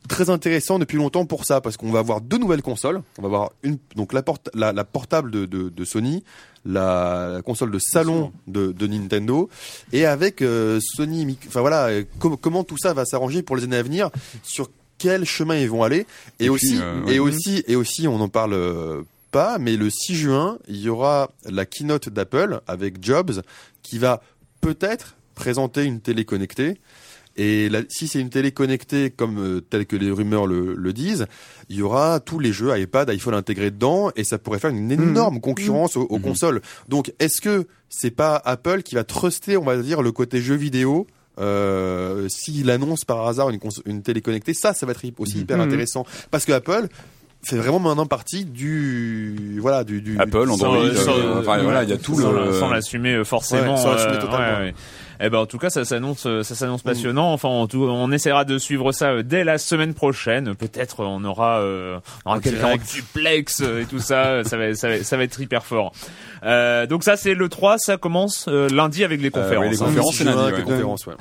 très intéressant depuis longtemps pour ça parce qu'on va avoir deux nouvelles consoles. On va avoir une donc la, porte, la, la portable de, de, de Sony, la, la console de salon de, de Nintendo et avec euh, Sony. Enfin voilà, euh, com- comment tout ça va s'arranger pour les années à venir sur quel chemin ils vont aller et, Et aussi puis, euh, ouais. et aussi et aussi on en parle euh, pas mais le 6 juin il y aura la keynote d'Apple avec Jobs qui va peut-être présenter une télé connectée et là, si c'est une télé connectée comme euh, tel que les rumeurs le, le disent, il y aura tous les jeux iPad, iPhone intégrés dedans et ça pourrait faire une énorme concurrence aux, aux Mhm. consoles. Donc, est-ce que c'est pas Apple qui va truster, on va dire, le côté jeu vidéo euh, s'il annonce par hasard une, une télé connectée? Ça, ça va être aussi hyper intéressant parce que Apple fait vraiment maintenant partie du voilà du, du Apple, Sans- Android, sans- euh, enfin, ouais, voilà, il y a tout sans, le. sans l'assumer euh, forcément. Ouais, sans l'assumer euh, totalement. ouais, ouais. Eh ben en tout cas ça s'annonce euh, ça s'annonce passionnant. Enfin en tout, on essaiera de suivre ça euh, dès la semaine prochaine. Peut-être euh, on aura euh, on aura quelqu'un en duplex et tout ça. Ça va ça va ça va être hyper fort. Euh, donc ça c'est le 3, ça commence euh, lundi avec les conférences. oui, les hein. conférences, c'est lundi, avec ouais. les conférences, ouais.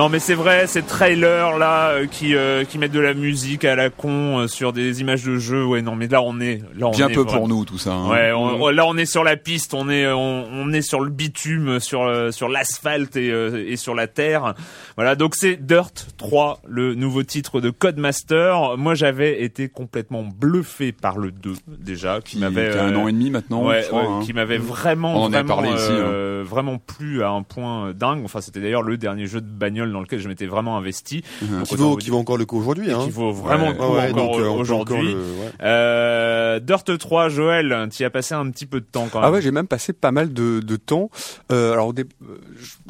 Non mais c'est vrai, ces trailers là euh, qui euh, qui mettent de la musique à la con euh, sur des images de jeux. Ouais non mais là on est là on Bien est peu vraiment- pour nous, tout ça. hein. Ouais, on- là on est sur la piste, on est on, on est sur le bitume, sur euh, sur l'asphalte et euh, et sur la terre. Voilà, donc c'est Dirt 3, le nouveau titre de Codemaster. Moi j'avais été complètement bluffé par le 2 déjà, qui, Qui, m'avait un an et demi maintenant, ouais, je crois. ouais, hein. qui m'avait vraiment On en a vraiment parlé ici, euh, vraiment plu à un point dingue. Enfin c'était d'ailleurs le dernier jeu de bagnole dans lequel je m'étais vraiment investi. Donc, Qui vaut, qui dire- vaut encore le coup aujourd'hui. Hein. qui vaut vraiment Ouais, le coup Ouais, encore euh, peut aujourd'hui. encore le- ouais. Euh, Dirt 3, Joël, tu y as passé un petit peu de temps quand même. Ah ouais, j'ai même passé pas mal de, de temps. Euh, alors euh,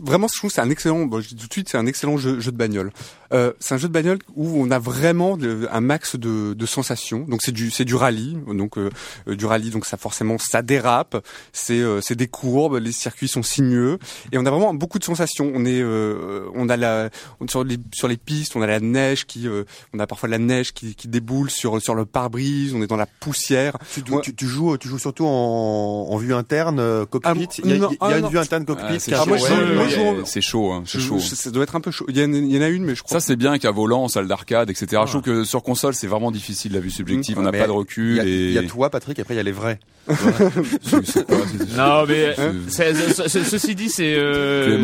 vraiment, je trouve que c'est un excellent. Bon, je dis tout de suite, c'est un excellent jeu, jeu de bagnole. Euh, c'est un jeu de bagnole où on a vraiment un max de, de sensations. Donc c'est du c'est du rallye, donc euh, euh, du rallye. Donc ça forcément ça dérape. C'est euh, c'est des courbes, les circuits sont sinueux et on a vraiment beaucoup de sensations. On est euh, on a la on- sur les sur les pistes, on a la neige qui euh, on a parfois la neige qui, qui déboule sur sur le pare-brise. On est dans la poussière. Tu, tu, Ouais. tu, tu joues, tu joues surtout en, en vue interne euh, cockpit? Ah, il y a, non, il y a ah, une non. vue interne cockpit. Ah, c'est Ah, chaud, je- ouais, moi, ouais, je- ouais, c'est chaud, hein, c'est Je- chaud. je- ça doit être un peu chaud. Il y en, il y en a une, mais je crois. Ça c'est bien qu'à volant, en salle d'arcade, etc. Je trouve que sur console c'est vraiment difficile la vue subjective. Mmh. On n'a pas de Il recul et il y a toi, Patrick, après il y a les vrais. Non, mais ceci dit, c'est. euh,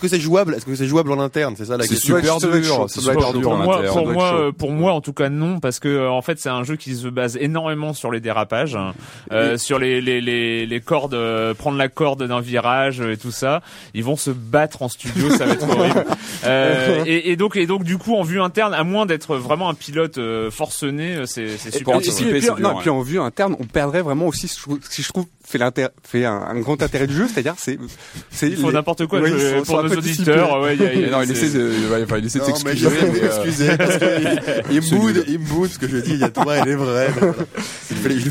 que c'est jouable Est-ce que c'est jouable jouable en interne, c'est ça la C'est question. super dur, c'est super dur en moi, interne. pour moi, euh, pour moi, en tout cas, non, parce que euh, en fait, c'est un jeu qui se base énormément sur les dérapages, hein, euh, sur les les les, les cordes, euh, prendre la corde d'un virage et tout ça. Ils vont se battre en studio, ça va être horrible. Euh, et, et donc et donc du coup, en vue interne, à moins d'être vraiment un pilote euh, forcené, c'est c'est Et super. et et puis- non, dur, et puis en vue interne, on perdrait vraiment aussi, si je trouve, fait, l'inter- fait un, un grand intérêt du jeu, c'est-à-dire c'est, c'est Il faut les- n'importe quoi Ouais, je- ils sont- sont pour nos auditeurs. Ouais, il y a- il y a- non, il essaie de, ouais, enfin, il essaie de s'excuser. euh, parce que il, boude, il me boude parce que je dis il y a toi, elle est vraie. voilà.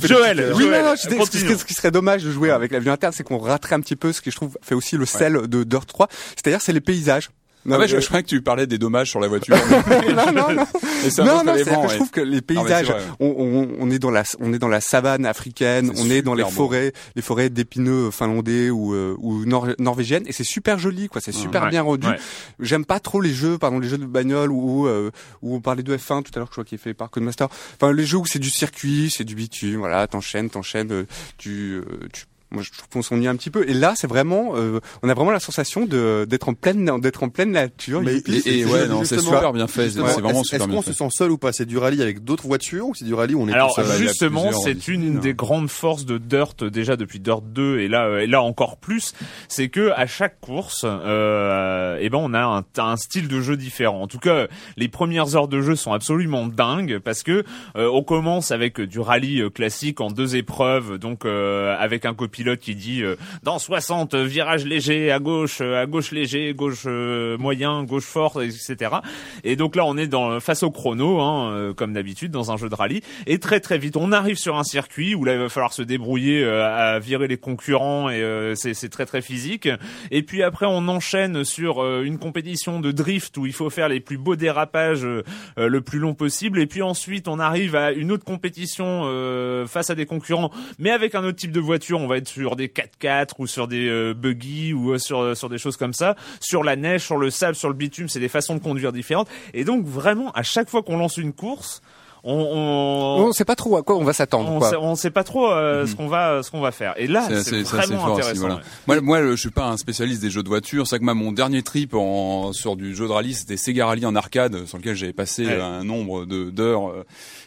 Joël. Oui, non, non, je dis- ce, qui ce qui serait dommage de jouer avec la vue interne, c'est qu'on raterait un petit peu ce que je trouve fait aussi le sel de Dirt 3. C'est-à-dire, c'est les paysages. Non, Ah ouais, je, mais- je croyais que tu parlais des dommages sur la voiture. non, non, non. Et c'est un Non, autre non, c'est élément, que je trouve que les paysages, on, on, on est dans la, on est dans la savane africaine, on est dans les beau. forêts, les forêts d'épineux finlandais ou, euh, ou nor- norvégiennes, et c'est super joli, quoi. C'est super Ouais, bien rendu. ouais. J'aime pas trop les jeux, pardon, les jeux de bagnole où, euh, où on parlait de F1 tout à l'heure, je crois qu'il est fait par Codemaster. Enfin, les jeux où c'est du circuit, c'est du bitume, voilà, t'enchaînes, t'enchaînes, euh, tu, euh, tu moi, je trouve qu'on s'ennuie un petit peu. Et là, c'est vraiment, euh, on a vraiment la sensation de d'être en pleine, d'être en pleine nature. Mais-. Et, et ouais, non, c'est super bien fait. C'est vraiment est-ce- super Est-ce bien qu'on se sent seul ou pas? C'est du rallye avec d'autres voitures ou c'est du rallye où on est Alors tout seul? justement, c'est une des grandes forces de Dirt déjà depuis Dirt 2 et là euh, et là encore plus, c'est que à chaque course, euh, eh ben on a un, un style de jeu différent. En tout cas, les premières heures de jeu sont absolument dingues parce que euh, on commence avec du rallye euh, classique en deux épreuves, donc euh, avec un copilote qui dit euh, dans 60 virages légers à gauche, euh, à gauche léger, gauche euh, moyen, gauche fort, etc. Et donc là, on est dans face au chrono, hein, euh, comme d'habitude dans un jeu de rallye. Et très très vite, on arrive sur un circuit où là, il va falloir se débrouiller euh, à virer les concurrents et euh, c'est très très physique. Et puis après, on enchaîne sur euh, une compétition de drift où il faut faire les plus beaux dérapages euh, euh, le plus long possible. Et puis ensuite, on arrive à une autre compétition euh, face à des concurrents, mais avec un autre type de voiture. On va être sur des 4x4 ou sur des euh, buggy ou euh, sur sur des choses comme ça, sur la neige, sur le sable, sur le bitume. C'est des façons de conduire différentes. Et donc vraiment, à chaque fois qu'on lance une course, on, on, on sait pas trop à quoi on va s'attendre. on quoi. sait, on sait pas trop euh, ce qu'on va ce qu'on va faire. Et là, C'est vraiment fort aussi, intéressant. voilà. ouais. Moi, moi, je suis pas un spécialiste des jeux de voiture. C'est vrai que moi, mon dernier trip en, sur du jeu de rallye, c'était Sega Rally en arcade, sur lequel j'avais passé Ouais. euh, un nombre de d'heures euh,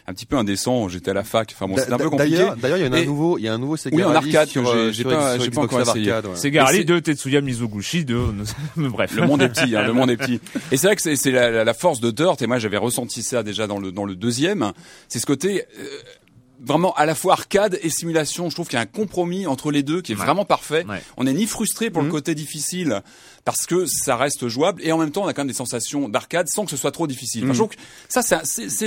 un petit peu indécent. J'étais à la fac. Enfin bon, c'était un peu compliqué. D'ailleurs, d'ailleurs, il y en a Et- un nouveau, il y a un nouveau Sega Oui, en Rally arcade sur, que j'ai- euh, pas- j'ai pas encore essayé. Garly c'est- de Tetsuya Mizoguchi de bref. Le monde est petit, hein, le monde est petit. Et c'est vrai que c'est c'est la, la- la force de Dirt, et moi j'avais ressenti ça déjà dans le, dans le deuxième, c'est ce côté euh, vraiment à la fois arcade et simulation. Je trouve qu'il y a un compromis entre les deux qui est Ouais. vraiment parfait. Ouais. On n'est ni frustré pour le côté difficile parce que ça reste jouable et en même temps on a quand même des sensations d'arcade sans que ce soit trop difficile. Enfin, trouve que ça c'est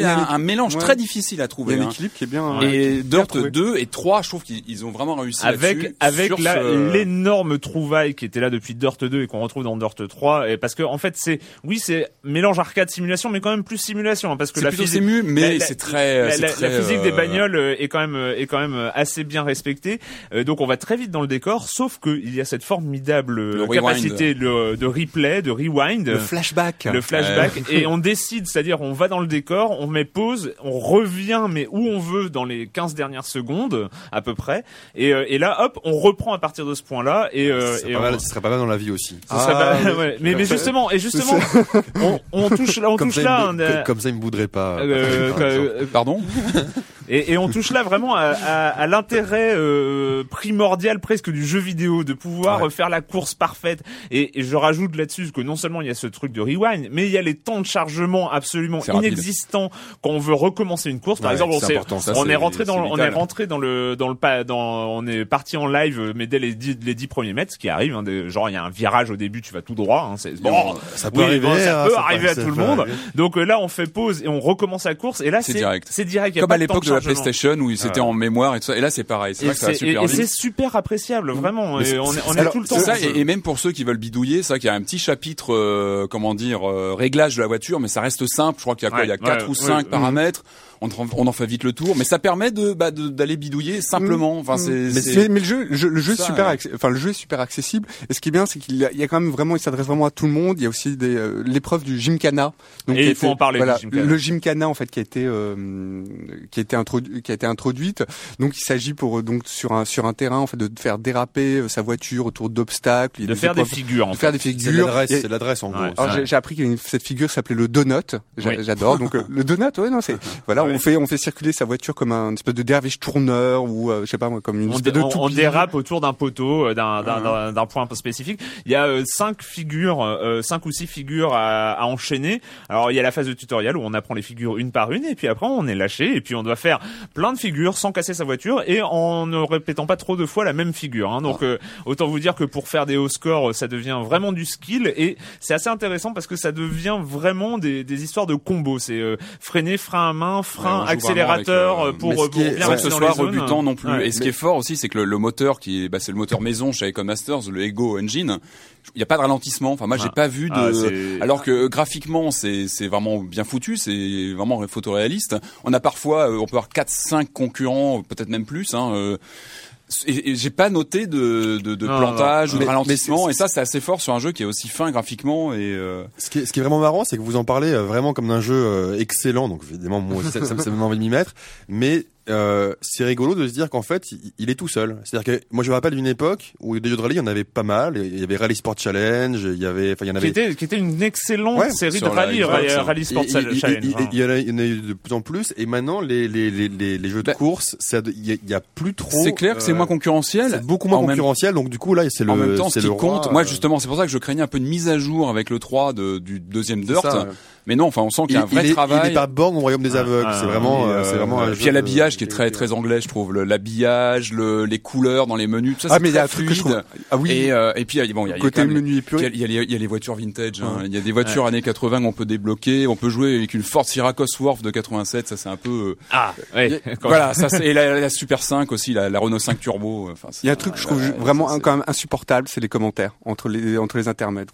un- Il un, mélange ouais. très difficile à Il y trouver. a un hein. équilibre qui est bien. Et Dirt trouvé. 2 et 3, je trouve qu'ils ils ont vraiment réussi avec avec la- ce- l'énorme trouvaille qui était là depuis Dirt 2 et qu'on retrouve dans Dirt 3 et parce que en fait c'est oui c'est mélange arcade simulation mais quand même plus simulation hein, parce que la physique sému, mais c'est très, la, la- très, la physique des euh, bagnoles euh, est quand même euh, est quand même euh, assez bien respectée Euh, donc on va très vite dans le décor sauf que il y a cette formidable euh, Le rewind. capacité de, de replay de rewind Le flashback. le flashback et on décide, c'est-à-dire on va dans le décor, on met pause, on revient mais où on veut dans les 15 dernières secondes à peu près et, euh, et là hop, on reprend à partir de ce point-là et, euh, Ce serait et pas on- mal- ce serait pas mal dans la vie aussi. ce serait Ah, pas- oui. ouais. mais, mais justement et justement on, on touche là on Comme touche ça, là il me, un, euh, comme- ça, il me bouderait pas. euh, euh, Pardon? et, et on touche là vraiment à, à- à l'intérêt euh, primordial presque du jeu vidéo, de pouvoir Ouais. euh, faire la course parfaite. Et, et je rajoute là-dessus que non seulement il y a ce truc de rewind, mais il y a les temps de chargement absolument inexistants quand on veut recommencer une course. Par Ouais, exemple, on, ça, c'est- est rentré dans, on est rentré dans le dans le pas dans on est parti en live, euh, mais dès les dix, les dix premiers mètres, ce qui arrive. Hein, des- genre il y a un virage au début, tu vas tout droit. Hein, bon. Ça peut Oui, arriver. bon, ça hein, peut ça arriver à tout le peut monde. arriver. Donc euh, là, on fait pause et on recommence la course. Et là, C'est direct. C'est direct. Comme à de l'époque de la. PlayStation où c'était Ouais. en mémoire et tout ça. Et là, c'est pareil. C'est Et vrai que ça va c'est super et- c'est super appréciable, vraiment. Et on est, on est alors, tout le temps. Ça, et, et même pour ceux qui veulent bidouiller, c'est vrai qu'il y a un petit chapitre, euh, comment dire, euh, réglage de la voiture, mais ça reste simple. Je crois qu'il y a quoi Ouais, Il y a quatre ouais, ou cinq ouais. paramètres. On, en- on en fait vite le tour, mais ça permet de bah, de- d'aller bidouiller simplement. Enfin, c'est Mais, c'est- mais, mais le jeu, le jeu, le jeu est Ça, super, ouais. acc- enfin le jeu est super accessible. Et ce qui est bien, c'est qu'il y a, il y a quand même vraiment, il s'adresse vraiment à tout le monde. Il y a aussi des euh, l'épreuve du gymkhana. Et qui a il faut été- en parler, du Voilà, gymkhana. le gymkhana en fait qui a été euh, qui a été introdu- qui a été introduite. Donc il s'agit pour euh, donc sur un sur un terrain en fait de faire déraper euh, sa voiture autour d'obstacles, a De faire des figures. en de faire des C'est figures. c'est l'adresse en gros. J'ai- j'ai appris qu'il y a une- cette figure s'appelait le donut. J'adore. Donc euh, le donut, ouais, non, c'est voilà, Ouais. on fait on fait circuler sa voiture comme un espèce de derviche tourneur ou euh, je sais pas moi comme une on, espèce de on- dérape autour d'un poteau, euh, d'un d'un- d'un- d'un point spécifique. Il y a euh, cinq figures, euh, cinq ou six figures à, à enchaîner. Alors il y a la phase de tutoriel où on apprend les figures une par une, et puis après on est lâché, et puis on doit faire plein de figures sans casser sa voiture et en ne répétant pas trop de fois la même figure. hein. Donc euh, autant vous dire que pour faire des hauts scores, ça devient vraiment du skill, et c'est assez intéressant parce que ça devient vraiment des, des histoires de combos. C'est euh, freiner, frein à main, frein, Ouais, accélérateur avec, euh, pour, mais ce pour qui est- bien ce soit rebutant non plus. Ouais. Et ce qui est fort aussi, c'est que le, le moteur qui est, bah, c'est le moteur maison chez Icon Masters, le Ego Engine. Il n'y a pas de ralentissement. Enfin, moi, j'ai Ah. pas vu de. Ah, alors que euh, graphiquement, c'est c'est vraiment bien foutu, c'est vraiment photoréaliste. On a parfois, euh, on peut avoir 4 5 concurrents, peut-être même plus. Hein, euh, j'ai pas noté de, de, de Non, plantage non, ou mais- de ralentissement. mais et ça, c'est assez fort sur un jeu qui est aussi fin graphiquement et. euh, Ce qui, est, ce qui est vraiment marrant, c'est que vous en parlez euh, vraiment comme d'un jeu euh, excellent. Donc évidemment, moi, ça, ça, me- ça me donne envie de m'y mettre. Mais euh, c'est rigolo de se dire qu'en fait, il, il est tout seul. C'est-à-dire que moi, je me rappelle d'une époque où des jeux de rallye, il y en avait pas mal. Il y avait Rally Sport Challenge, il y avait, enfin, il y en qui avait. était, qui était une excellente Ouais, série de rallye, hein. rallye Sport Challenge. il- hein. y en a- il y en a eu de plus en plus. Et maintenant, les, les, les, les, les jeux de Bah, course, il y, a- il y a plus trop. c'est clair que c'est euh, moins concurrentiel. C'est beaucoup moins En même- concurrentiel. Donc du coup, là, c'est le. en même temps, ce c'est qui le compte, roi, moi euh, justement, c'est pour ça que je craignais un peu une mise à jour avec le 3 de, du deuxième Dirt. Mais non, enfin, on sent qu'il y a un vrai il est- travail. Il est pas borgne au royaume des Ah, aveugles. ah, c'est vraiment, Et, euh, c'est vraiment. un puis il y a l'habillage qui est très très anglais, je trouve. Le- L'habillage, le, les couleurs dans les menus, tout ça, Ah c'est mais il y a très un truc que je fluide. trouve. Ah oui. Et, euh, et puis il y a- bon, il y a, côté menu épuré. il y, a, il y a les- il y a les voitures vintage. hein. Il y a des voitures années 80 qu'on peut débloquer. On peut jouer avec une Ford Syracuse Wharf de 87. Ça c'est un peu. euh, Ah, ouais. Quand- voilà, ça c'est et la, la Super 5 aussi, la, la Renault 5 Turbo. Enfin, c'est- Il y a un truc que je trouve vraiment quand même insupportable, c'est les commentaires entre les entre les intermèdes.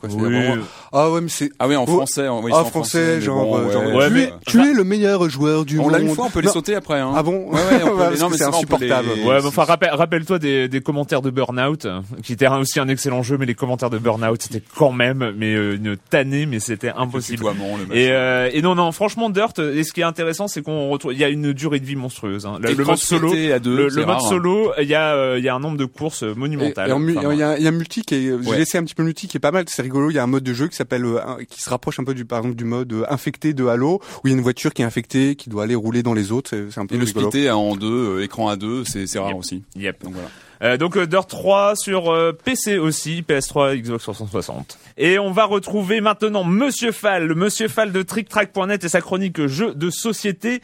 Ah ouais, mais c'est Ah oui, en Oh, français. ah français, mais genre, bon, genre ouais, ouais, tu, mais- es, tu es le meilleur joueur du On monde. l'a une fois, on peut les Non. sauter après. Hein. Ah bon Ouais, ouais, on peut Ouais, les- parce non, mais c'est on insupportable. les- Ouais, mais enfin, rappelle- rappelle-toi des, des commentaires de Burnout, qui était aussi un excellent jeu, mais les commentaires de Burnout, c'était quand même, mais euh, une tannée, mais c'était impossible. tutoiement, le machin. Et, euh, et non, non, franchement, Dirt, et ce qui est intéressant, c'est qu'on retrouve, il y a une durée de vie monstrueuse. Hein. Le, mode solo, crossfité à deux, le, c'est le mode rare, solo, il y a, il y a un nombre de courses monumentales. il y a, un multi qui est, j'ai laissé un petit peu multi qui est pas mal, c'est rigolo. Il y a un mode de jeu qui s'appelle, euh, qui se rapproche un peu du, par exemple, du mode euh, infecté de Halo, où il y a une voiture qui est infectée, qui doit aller rouler dans les autres. C'est un peu Et le splitté en deux, euh, écran à deux, c'est c'est rare Yep. aussi. Yep. Donc voilà. Euh, donc euh, Dirt 3 sur euh, PC aussi, PS3, Xbox 360. Et on va retrouver maintenant Monsieur Fall, le Monsieur Fall de TrickTrack.net et sa chronique jeux de société.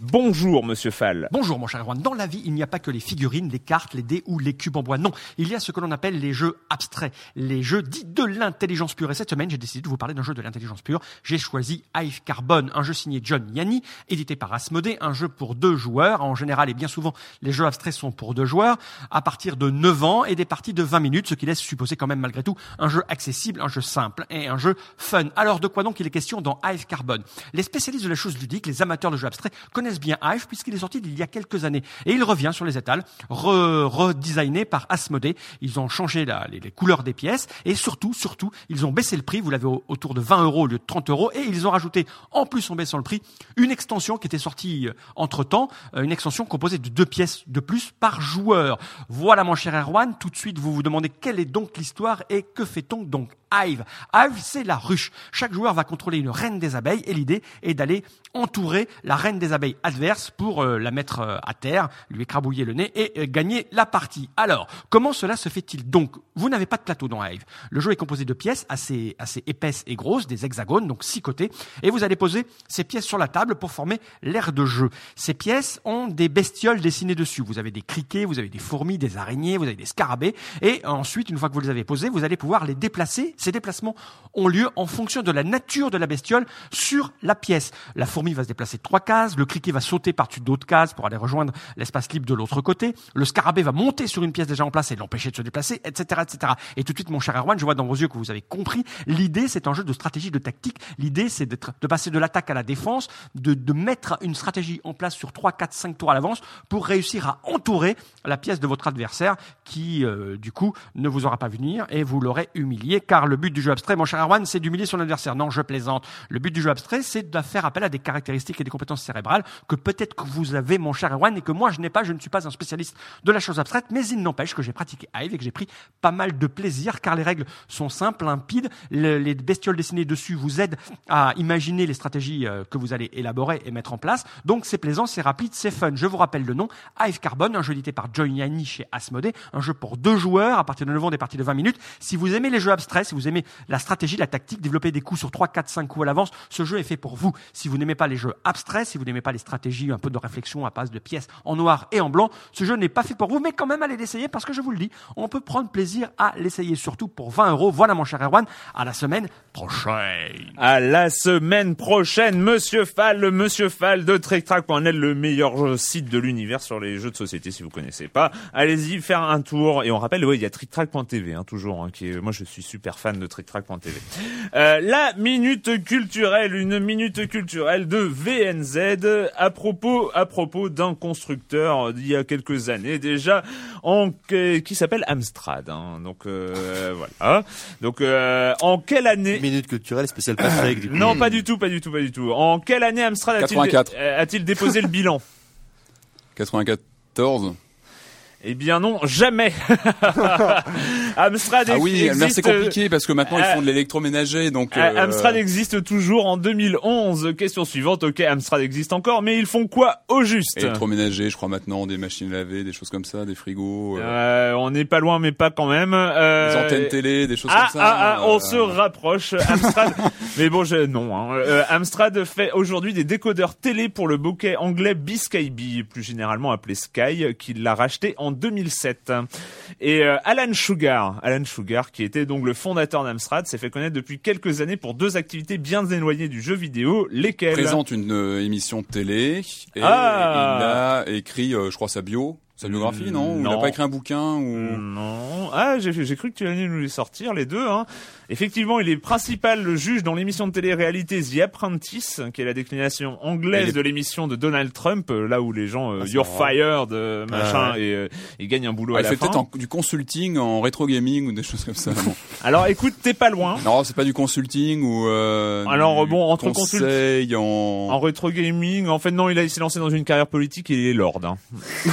Bonjour Monsieur Fall. Bonjour mon cher Erwan. Dans la vie, il n'y a pas que les figurines, les cartes, les dés ou les cubes en bois. Non, il y a ce que l'on appelle les jeux abstraits, les jeux dits de l'intelligence pure. Et cette semaine, j'ai décidé de vous parler d'un jeu de l'intelligence pure. J'ai choisi Hive Carbon, un jeu signé John Yanni, édité par Asmodee, un jeu pour deux joueurs. En général et bien souvent, les jeux abstraits sont pour deux joueurs, à partir de 9 ans et des parties de 20 minutes, ce qui laisse supposer quand même malgré tout un jeu accessible, un jeu simple et un jeu fun. Alors de quoi donc il est question dans Hive Carbon? Les spécialistes de la chose ludique, les amateurs de jeux abstraits, connaissent bien Hive puisqu'il est sorti il y a quelques années. Et il revient sur les étals, re- redesigné par Asmodee. Ils ont changé les, couleurs des pièces et surtout, surtout, ils ont baissé le prix. Vous l'avez au- autour de 20 euros au lieu de 30 euros. Et ils ont rajouté, en plus en baissant le prix, une extension qui était sortie entre temps, une extension composée de deux pièces de plus par joueur. Voilà mon cher Erwan, tout de suite vous vous demandez quelle est donc l'histoire et que fait-on donc Hive? Hive, c'est la ruche. Chaque joueur va contrôler une reine des abeilles et l'idée est d'aller entourer la reine des abeilles adverse pour euh, la mettre euh, à terre, lui écrabouiller le nez et euh, gagner la partie. Alors, comment cela se fait-il? Donc Vous n'avez pas de plateau dans Hive. Le jeu est composé de pièces assez, assez épaisses et grosses, des hexagones, donc six côtés, et vous allez poser ces pièces sur la table pour former l'aire de jeu. Ces pièces ont des bestioles dessinées dessus. Vous avez des criquets, vous avez des fourmis, des araignées, vous avez des scarabées, et ensuite, une fois que vous les avez posées, vous allez pouvoir les déplacer. Ces déplacements ont lieu en fonction de la nature de la bestiole sur la pièce. La fourmi va se déplacer trois cases, le criquet va sauter par-dessus d'autres cases pour aller rejoindre l'espace libre de l'autre côté, le scarabée va monter sur une pièce déjà en place et l'empêcher de se déplacer, etc., etc. Et tout de suite, mon cher Erwan, je vois dans vos yeux que vous avez compris. L'idée, c'est un jeu de stratégie, de tactique. L'idée, c'est de passer de l'attaque à la défense, de, de mettre une stratégie en place sur 3, 4, 5 tours à l'avance pour réussir à entourer la pièce de votre adversaire qui, euh, du coup, ne vous aura pas venir et vous l'aurez humilié. Car le but du jeu abstrait, mon cher Erwan, c'est d'humilier son adversaire. Non, je plaisante. Le but du jeu abstrait, c'est de faire appel à des caractéristiques et des compétences cérébrales que peut-être que vous avez, mon cher Erwan, et que moi je n'ai pas. Je ne suis pas un spécialiste de la chose abstraite, mais il n'empêche que j'ai pratiqué Hive et que j'ai pris pas mal de plaisir, car les règles sont simples, limpides. Le- les bestioles dessinées dessus vous aident à imaginer les stratégies euh, que vous allez élaborer et mettre en place. Donc c'est plaisant, c'est rapide, c'est fun. Je vous rappelle le nom, Hive Carbon, un jeu édité par Joy Yanni chez Asmodee, un jeu pour deux joueurs à partir de 9 ans, des parties de 20 minutes. Si vous aimez les jeux abstraits, si vous aimez la stratégie, la tactique, développer des coups sur 3, 4, 5 coups à l'avance, ce jeu est fait pour vous. Si vous n'aimez pas les jeux abstraits, si vous n'aimez pas les stratégies, un peu de réflexion à base de pièces en noir et en blanc, ce jeu n'est pas fait pour vous, mais quand même allez l'essayer parce que je vous le dis, on peut prendre plaisir à l'essayer, surtout pour 20 euros. Voilà mon cher Erwan, à la semaine prochaine. À la semaine prochaine, Monsieur Fall, Monsieur Fall de TrickTrack.net, le meilleur site de l'univers sur les jeux de société. Si vous connaissez pas, allez-y faire un tour. Et on rappelle, ouais, il y a TrickTrack.tv hein, toujours. Hein, qui est, moi, je suis super fan de TrickTrack.tv. Euh, la minute culturelle, une minute culturelle de VNZ à propos à propos d'un constructeur d'il y a quelques années déjà, en qui s'appelle Amstrad. hein. donc euh, voilà. Donc euh, en quelle année Minute culturelle spéciale Patrick. du coup. non, pas du tout, pas du tout, pas du tout. En quelle année Amstrad a-t-il 84. a-t-il déposé le bilan? 94. Eh bien non, jamais. Amstrad Ah oui, existe, c'est compliqué parce que maintenant ils euh, font de l'électroménager, donc. euh, euh, Amstrad existe toujours en 2011. Question suivante. Ok, Amstrad existe encore, mais ils font quoi au juste? Électroménager, je crois maintenant des machines à laver, des choses comme ça, des frigos, euh, Euh, On n'est pas loin, mais pas quand même. Des antennes télé, des choses Ah, comme ça. ah, ah, on euh, se rapproche. Amstrad, mais bon, je, non. Hein. Amstrad fait aujourd'hui des décodeurs télé pour le bokeh anglais Biscaybe, plus généralement appelé Sky, qui l'a racheté en 2007. Et euh, Alan Sugar, Alan Sugar, qui était donc le fondateur d'Amstrad, s'est fait connaître depuis quelques années pour deux activités bien éloignées du jeu vidéo, lesquelles présente une euh, émission de télé et Ah. il a écrit, euh, je crois, sa bio, sa biographie, non, Ou Il non. a pas écrit un bouquin ou Non. Ah, j'ai cru que tu allais nous les sortir, les deux. Hein. Effectivement, il est principal le juge dans l'émission de télé-réalité The Apprentice, qui est la déclination anglaise de l'émission de Donald Trump, euh, là où les gens, euh, Ah, c'est you're fired, euh, machin, Ah ouais. et euh, ils gagnent un boulot Ouais, à il la fait fin. peut-être en- du consulting en rétro gaming ou des choses comme ça. Alors, écoute, t'es pas loin. non, c'est pas du consulting ou. Euh, Alors, bon, entre conseil en. En rétro gaming, en fait non, il a il s'est lancé dans une carrière politique et il est lord. hein.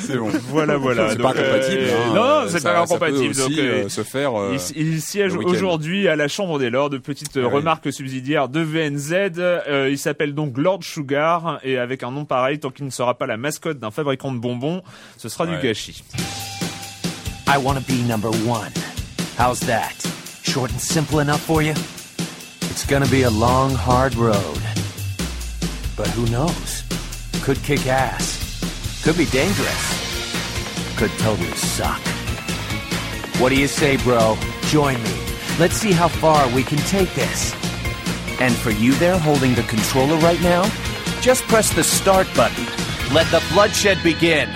C'est bon. Voilà, voilà. C'est pas incompatible. euh, hein, non, c'est incompatible. aussi, donc, euh, euh, se faire. euh, Il, il siège aujourd'hui à la Chambre des Lords. Petite euh, Ah oui. remarque subsidiaire de VNZ. Euh, il s'appelle donc Lord Sugar et avec un nom pareil, tant qu'il ne sera pas la mascotte d'un fabricant de bonbons, ce sera du Ouais. gâchis. I want to be number one. How's that? Short and simple enough for you? It's gonna be a long, hard road. But who knows? Could kick ass. Could be dangerous. Could totally suck. What do you say, bro? Join me. Let's see how far we can take this. And for you there holding the controller right now, just press the start button. Let the bloodshed begin.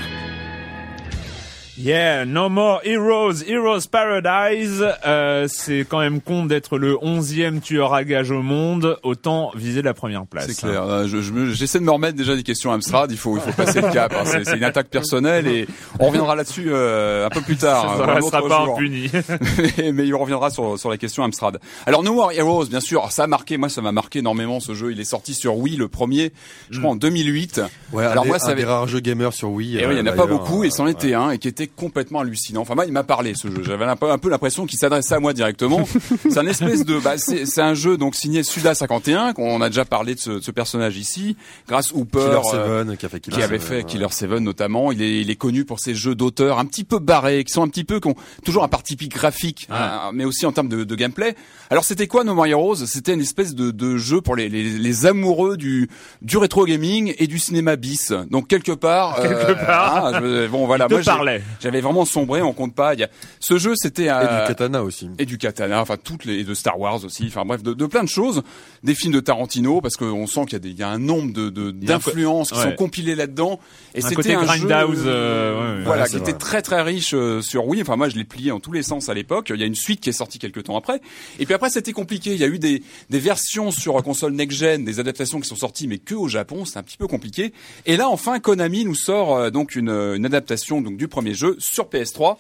Yeah, No More Heroes, Heroes Paradise. Euh, c'est quand même con d'être le onzième tueur à gage au monde. Autant viser la première place. C'est clair. Euh, je- je me- J'essaie de me remettre déjà des questions Amstrad. Il faut, il faut passer le cap. hein. C'est c'est une attaque personnelle et on reviendra là-dessus euh, un peu plus tard. Ça un ne sera autre pas impuni. mais mais il reviendra sur, sur la question Amstrad. Alors No More Heroes, bien sûr, ça a marqué, moi ça m'a marqué énormément ce jeu. Il est sorti sur Wii le premier, je crois en 2008. Ouais, Alors un, moi ça un des rares jeux gamers sur Wii. et oui, il y en a euh, pas beaucoup, et c'en euh, était un, et qui était complètement hallucinant. Enfin, moi, il m'a parlé, ce jeu. J'avais un peu, un peu l'impression qu'il s'adressait à moi directement. c'est un espèce de, bah, c'est, c'est un jeu, donc, signé Suda51, qu'on a déjà parlé de ce, de ce personnage ici, grâce Hooper. Killer euh, 7 qui a fait Killer qui avait Seven, fait ouais. Killer Seven notamment. Il est, il est connu pour ses jeux d'auteur un petit peu barrés, qui sont un petit peu, qui ont toujours un parti pic graphique, hein, mais aussi en termes de, de gameplay. Alors c'était quoi No More Heroes? C'était une espèce de, de jeu pour les, les, les amoureux du, du rétro gaming et du cinéma bis. Donc quelque part, Quelque part. ah, je- bon voilà, te moi j'ai- parlait. J'avais vraiment sombré, on compte pas. Il y a, ce jeu c'était Et euh, du katana aussi. et du katana, enfin toutes les et de Star Wars aussi, enfin bref, de, de plein de choses, des films de Tarantino parce qu'on sent qu'il y a des, il y a un nombre de de- un d'influences qui ouais. sont compilées là-dedans. Et Un c'était côté un jeu, Grindhouse, euh, ouais, ouais. voilà, Ouais, qui était vrai. très très riche euh, sur Wii. Enfin moi je l'ai plié en tous les sens à l'époque. Il y a une suite qui est sortie quelques temps après. Et puis après c'était compliqué. Il y a eu des des versions sur console next gen, des adaptations qui sont sorties, mais que au Japon, c'est un petit peu compliqué. Et là enfin Konami nous sort euh, donc une, une adaptation donc du premier jeu sur PS3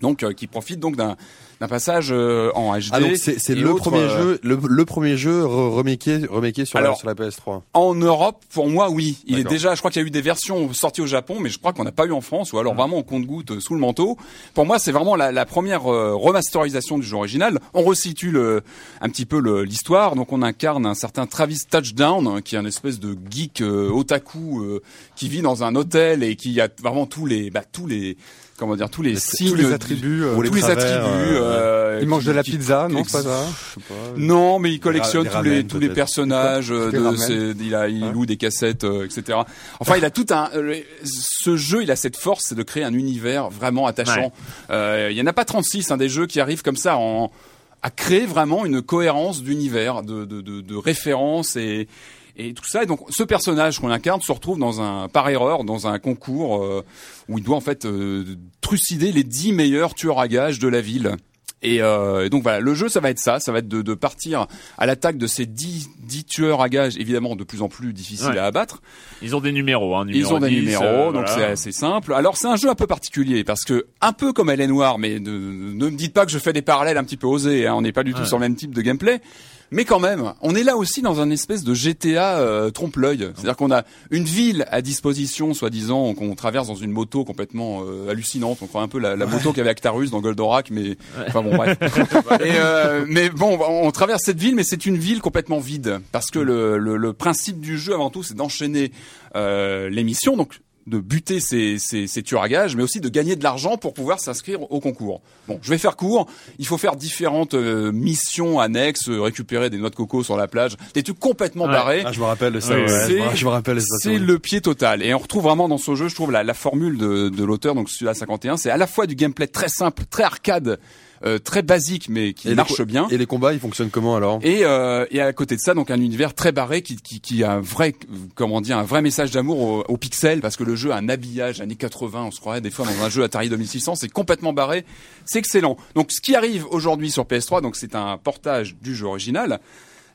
donc euh, qui profite donc d'un d'un passage euh, en HD. Ah c'est le premier euh, jeu, le, le premier jeu sur, la, sur la PS3. En Europe, pour moi, oui. Il est déjà, je crois qu'il y a eu des versions sorties au Japon, mais je crois qu'on n'a pas eu en France, ou alors vraiment on compte-goutte euh, sous le manteau. Pour moi, c'est vraiment la, la première euh, remasterisation du jeu original. On resitue le, un petit peu l'histoire. Donc on incarne un certain Travis Touchdown, hein, qui est un espèce de geek euh, otaku euh, qui vit dans un hôtel et qui a vraiment tous les, bah, tous les, comment dire, tous les signes, Tous les attributs. euh, Ou les tous les travers, attributs. euh, il mange de la qui- pizza, non, pas ça non, mais il collectionne tous les tous les personnages. euh, De, ses- il a, il Ouais. loue des cassettes, euh, etc. Enfin, il a tout un. ce jeu, il a cette force, c'est de créer un univers vraiment attachant. Euh, il y en a pas 36 hein, des jeux qui arrivent comme ça en à créer vraiment une cohérence d'univers, de, de, de, de références et et tout ça. Et donc, ce personnage qu'on incarne se retrouve dans un par erreur dans un concours euh, où il doit en fait euh, trucider les 10 meilleurs tueurs à gages de la ville. Et, euh, et donc voilà, le jeu, ça va être ça, ça va être de, de partir à l'attaque de ces 10, 10 tueurs à gages, évidemment de plus en plus difficiles Ouais. à abattre. Ils ont des numéros, hein. Ils numéro ont des 10, numéros, euh, donc voilà. c'est assez simple. Alors c'est un jeu un peu particulier parce que un peu comme Elle est noire, mais ne, ne me dites pas que je fais des parallèles un petit peu osés. Hein, on n'est pas du tout Ouais. sur le même type de gameplay. Mais quand même, on est là aussi dans un espèce de GTA euh, trompe-l'œil. C'est-à-dire qu'on a une ville à disposition, soi-disant, qu'on traverse dans une moto complètement euh, hallucinante. On croit un peu la, la moto qu'avait Actarus dans Goldorak, mais enfin bon bref. Et, euh, mais bon, on traverse cette ville, mais c'est une ville complètement vide parce que le, le, le principe du jeu avant tout, c'est d'enchaîner euh, les missions, donc de buter ces, ces, ces tueurs à gages, mais aussi de gagner de l'argent pour pouvoir s'inscrire au concours. Bon, je vais faire court. Il faut faire différentes euh, missions annexes, euh, récupérer des noix de coco sur la plage, des trucs complètement Ouais. barrés. Ah, je me rappelle ça. Oui, ouais, c'est- je, me, je me rappelle ça. C'est le pied total. Et on retrouve vraiment dans ce jeu, je trouve, la, la formule de, de l'auteur, donc celui-là 51, c'est à la fois du gameplay très simple, très arcade, euh, très basique, mais qui Et marche bien. Et les combats, ils fonctionnent comment alors? Et, euh, et à côté de ça, donc un univers très barré qui, qui, qui a un vrai, comment dire, un vrai message d'amour au, au pixel parce que le jeu a un habillage années 80, on se croirait des fois dans un jeu Atari 2600, c'est complètement barré, c'est excellent. Donc ce qui arrive aujourd'hui sur PS3, donc c'est un portage du jeu original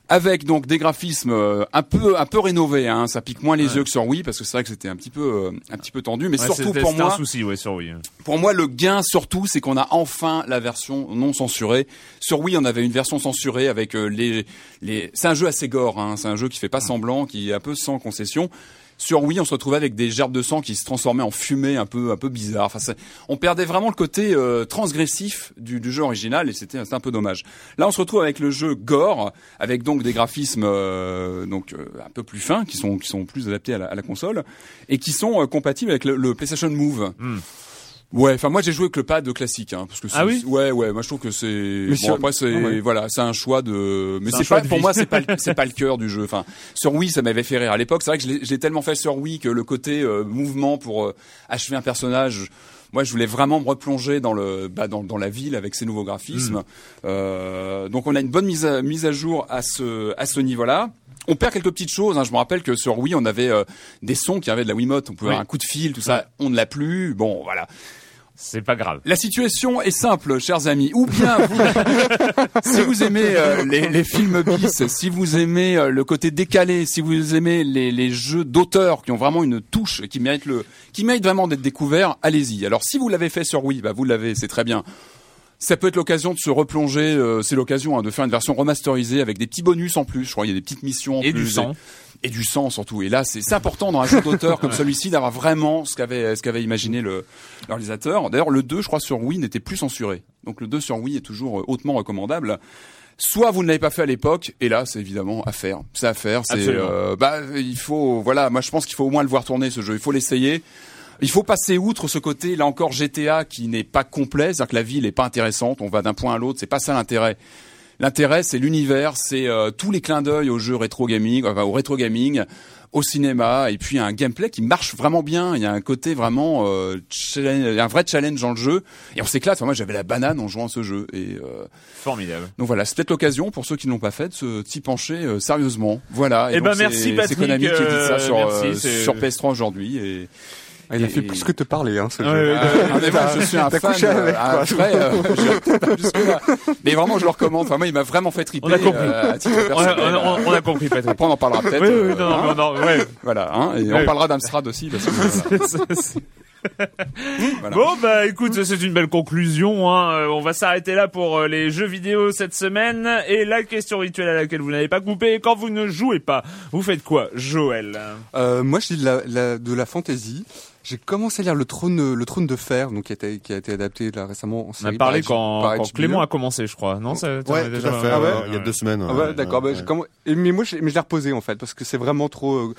avec donc des graphismes euh, un peu un peu rénovés, hein. ça pique moins les yeux que sur Wii parce que c'est vrai que c'était un petit peu euh, un petit peu tendu, mais Ouais, surtout pour moi un souci, ouais, sur Wii. pour moi, le gain surtout, c'est qu'on a enfin la version non censurée. Sur Wii, on avait une version censurée avec euh, les les. C'est un jeu assez gore, hein. c'est un jeu qui fait pas semblant, qui est un peu sans concession. Sur Wii, on se retrouvait avec des gerbes de sang qui se transformaient en fumée un peu un peu bizarre. Enfin, on perdait vraiment le côté euh, transgressif du, du jeu original et c'était un peu dommage. Là, on se retrouve avec le jeu gore, avec donc des graphismes euh, donc euh, un peu plus fins, qui sont qui sont plus adaptés à la, à la console et qui sont euh, compatibles avec le, le PlayStation Move. Ouais, enfin moi j'ai joué avec le pad classique, hein, parce que Ah oui ouais ouais, moi je trouve que c'est bon sur- après c'est Ah ouais. voilà c'est un choix de mais C'est pas pour vie. moi c'est pas le- c'est pas le cœur du jeu. Enfin sur Wii ça m'avait fait rire à l'époque. C'est vrai que l'ai tellement fait sur Wii que le côté euh, mouvement pour euh, achever un personnage. Moi, je voulais vraiment me replonger dans le bah, dans, dans la ville avec ces nouveaux graphismes. Euh, donc, on a une bonne mise à, mise à jour à ce à ce niveau-là. On perd quelques petites choses. Hein. Je me rappelle que sur Wii, on avait euh, des sons qui avaient de la Wiimote. On pouvait Oui. avoir un coup de fil, tout ça. On ne l'a plus. Bon, voilà. C'est pas grave. La situation est simple, chers amis. Ou bien vous, si vous aimez euh, les, les films bis, si vous aimez euh, le côté décalé, si vous aimez les, les jeux d'auteurs qui ont vraiment une touche qui méritent le, qui méritent vraiment d'être découverts, allez-y. Alors si vous l'avez fait sur Wii, bah vous l'avez, c'est très bien. Ça peut être l'occasion de se replonger, euh, c'est l'occasion hein, de faire une version remasterisée avec des petits bonus en plus. Je crois qu'il y a des petites missions en Et plus. du sang. Et du sang surtout. Et là, c'est important dans un jeu d'auteur comme celui-ci d'avoir vraiment ce qu'avait ce qu'avait imaginé le, le réalisateur. D'ailleurs, le 2, je crois, sur Wii n'était plus censuré. Donc le 2 sur Wii est toujours euh, hautement recommandable. Soit vous ne l'avez pas fait à l'époque, et là c'est évidemment à faire. C'est à faire. C'est euh, bah il faut voilà. Moi je pense qu'il faut au moins le voir tourner ce jeu. Il faut l'essayer. Il faut passer outre ce côté là encore GTA qui n'est pas complet, c'est-à-dire que la ville est pas intéressante. On va d'un point à l'autre. C'est pas ça l'intérêt. L'intérêt, c'est l'univers, c'est euh, tous les clins d'œil au jeu rétro gaming, enfin, au rétro gaming, au cinéma, et puis un gameplay qui marche vraiment bien. Il y a un côté vraiment, euh, un vrai challenge dans le jeu, et on s'éclate. Enfin, moi, j'avais la banane en jouant à ce jeu, et euh, Formidable. donc voilà, c'est peut-être l'occasion pour ceux qui ne l'ont pas fait de se- s'y pencher euh, sérieusement. Voilà. Eh donc, ben, c'est- merci, C'est Patrick, Konami qui dit ça euh, sur, euh, c'est- sur PS3 aujourd'hui, et Ah, il a Et- fait plus que te parler, hein, ce Ouais, jeu. ouais, ah, mais moi, je suis un fan, couché avec, euh, quoi. vrai, euh. Mais vraiment, je le recommande. Enfin, moi, il m'a vraiment fait triper. On a compris. euh, On a, on a- on a compris, Patrick. Après, on en parlera peut-être. Oui, oui, euh, non, non, hein. mais on en- ouais. Voilà, hein, et Ouais. on parlera d'Amstrad aussi, parce que voilà. Voilà. Bon bah écoute, c'est une belle conclusion. Hein. Euh, On va s'arrêter là pour euh, les jeux vidéo cette semaine. Et la question rituelle à laquelle vous n'avez pas coupé, quand vous ne jouez pas, vous faites quoi, Joël? Euh, moi, je dis de la, la- de la fantasy. J'ai commencé à lire le trône, le trône de fer, donc qui a été, qui a été adapté là récemment en On série. a parlé par quand, par quand HBO. Clément a commencé, je crois. Non, ça, Ouais, déjà- fait. Ah ouais il y a deux semaines. Ah ouais, ouais, d'accord. bah, mais moi, je, mais je l'ai reposé en fait parce que c'est vraiment trop euh,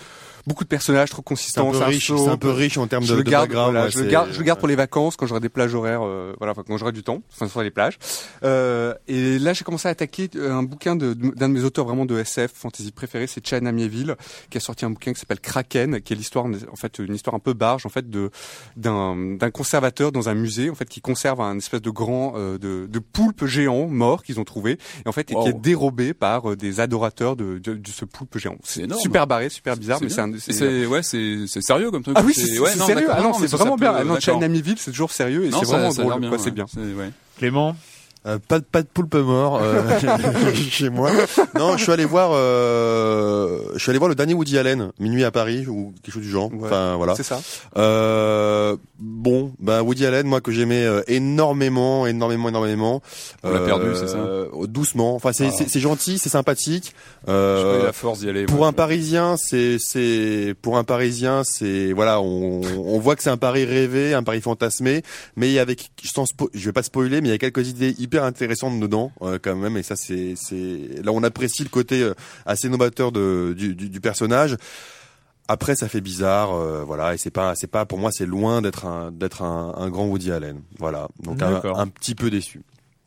beaucoup de personnages, trop C'est un consistants. peu riche, c'est un peu riche en termes je de, le de garde, background. voilà, ouais, je le garde, je le garde pour les vacances quand j'aurai des plages horaires, euh, voilà, quand j'aurai du temps, enfin sur les plages. Euh, et là, j'ai commencé à attaquer euh, un bouquin de- d'un de, mes auteurs vraiment de SF fantasy préférés, c'est Chana Mieville, qui a sorti un bouquin qui s'appelle Kraken, qui est l'histoire, en fait, une histoire un peu barge, en fait, de d'un d'un conservateur dans un musée, en fait, qui conserve un espèce de grand euh, de, de poulpe géant mort qu'ils ont trouvé, et en fait, et qui est dérobé par euh, des adorateurs de, de, de ce poulpe géant. C'est énorme. Super barré, super bizarre, mais c'est un. C'est- ouais, c'est c'est sérieux comme truc. ah oui, c'est ouais, sérieux. Ah non, c'est vraiment bien. Ah non, d'accord. Chan Amityville, c'est toujours sérieux et c'est vraiment drôle. c'est bien. Clément Euh, pas, de- pas de poulpe mort euh, chez moi. Non, je suis allé voir, euh, je suis allé voir le dernier Woody Allen, Minuit à Paris ou quelque chose du genre. Ouais. Enfin voilà. C'est ça. Euh, bon, ben Woody Allen, moi que j'aimais euh, énormément, énormément, énormément. On l'a perdu, c'est ça? euh, Doucement. Enfin, c'est Ah. c'est- c'est gentil, c'est sympathique. Euh, la force d'y aller. pour un Parisien, c'est c'est pour un Parisien, c'est voilà, on, on voit que c'est un Paris rêvé, un Paris fantasmé, mais il y a avec sans spo- je vais pas spoiler, mais il y a quelques idées hyper intéressantes dedans euh, quand même, et ça c'est c'est là on apprécie le côté euh, assez novateur de du, du, du personnage. Après, ça fait bizarre, euh, voilà, et c'est pas, c'est pas, pour moi, c'est loin d'être un, d'être un, un grand Woody Allen, voilà. Donc un, petit peu déçu.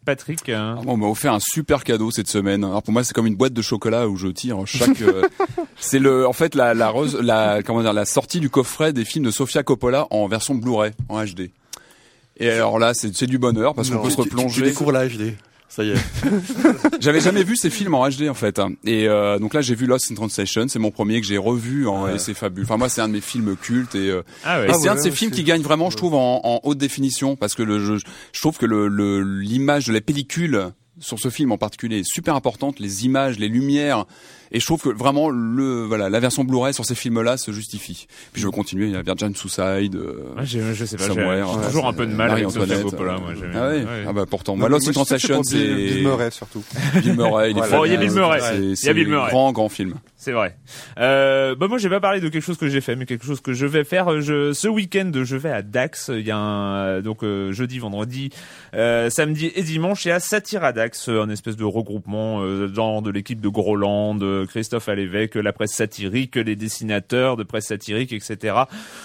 Patrick hein Ah, moi, on m'a offert un super cadeau cette semaine. Alors pour moi, c'est comme une boîte de chocolat où je tire chaque. euh, c'est le, en fait, la, la, rose- la, comment dire, la sortie du coffret des films de Sofia Coppola en version Blu-ray, en HD. Et alors là, c'est c'est du bonheur parce qu'on peut se tu- tu- Tu, replonger. découvres la HD. Ça y est. J'avais jamais vu ces films en HD en fait. Et euh, donc là, j'ai vu Lost in Translation. C'est mon premier que j'ai revu en, et c'est fabuleux. Enfin moi, c'est un de mes films cultes et euh, Ah ouais. Et c'est un de ces ouais, films qui gagne vraiment, je trouve, en, en haute définition, parce que le, je, je trouve que le le- l'image de la pellicule sur ce film en particulier est super importante, les images, les lumières, et je trouve que vraiment le voilà la version Blu-ray sur ces films-là se justifie. Puis je veux continuer, il y a Virgin Suicide. euh, Ouais, j'ai- je sais pas, j'ai ouais, toujours un peu de mal avec Sofia Coppola, euh, moi. Ah ouais. ouais. Ah bah pourtant, Non, bah, Lost in Translation, Bill- c'est Bill Murray surtout. Bill Murray. il est Voilà. Oh, il y a Bill Murray. C'est- Il y a Bill Murray. Grand grand film. C'est vrai. Euh, bah moi j'ai pas parlé de quelque chose que j'ai fait, mais quelque chose que je vais faire. Je, ce week-end, je vais à Dax. Il y a un donc euh, jeudi, vendredi, euh, samedi et dimanche. Il y a Satire à Dax, un espèce de regroupement euh, genre de l'équipe de Groland, Christophe Alévèque, la presse satirique, les dessinateurs de presse satirique, etc.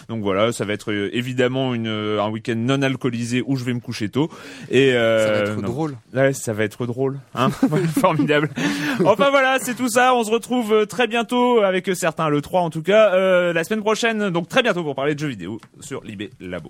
Donc voilà, ça va être euh, évidemment une un week-end non alcoolisé où je vais me coucher tôt. Et euh, Ça va être non. drôle. Ouais, ça va être drôle, hein Formidable. Enfin voilà, c'est tout ça. On se retrouve euh, très bientôt avec euh, certains, le 3 en tout cas, euh, la semaine prochaine. Donc très bientôt pour parler de jeux vidéo sur Libé Labo.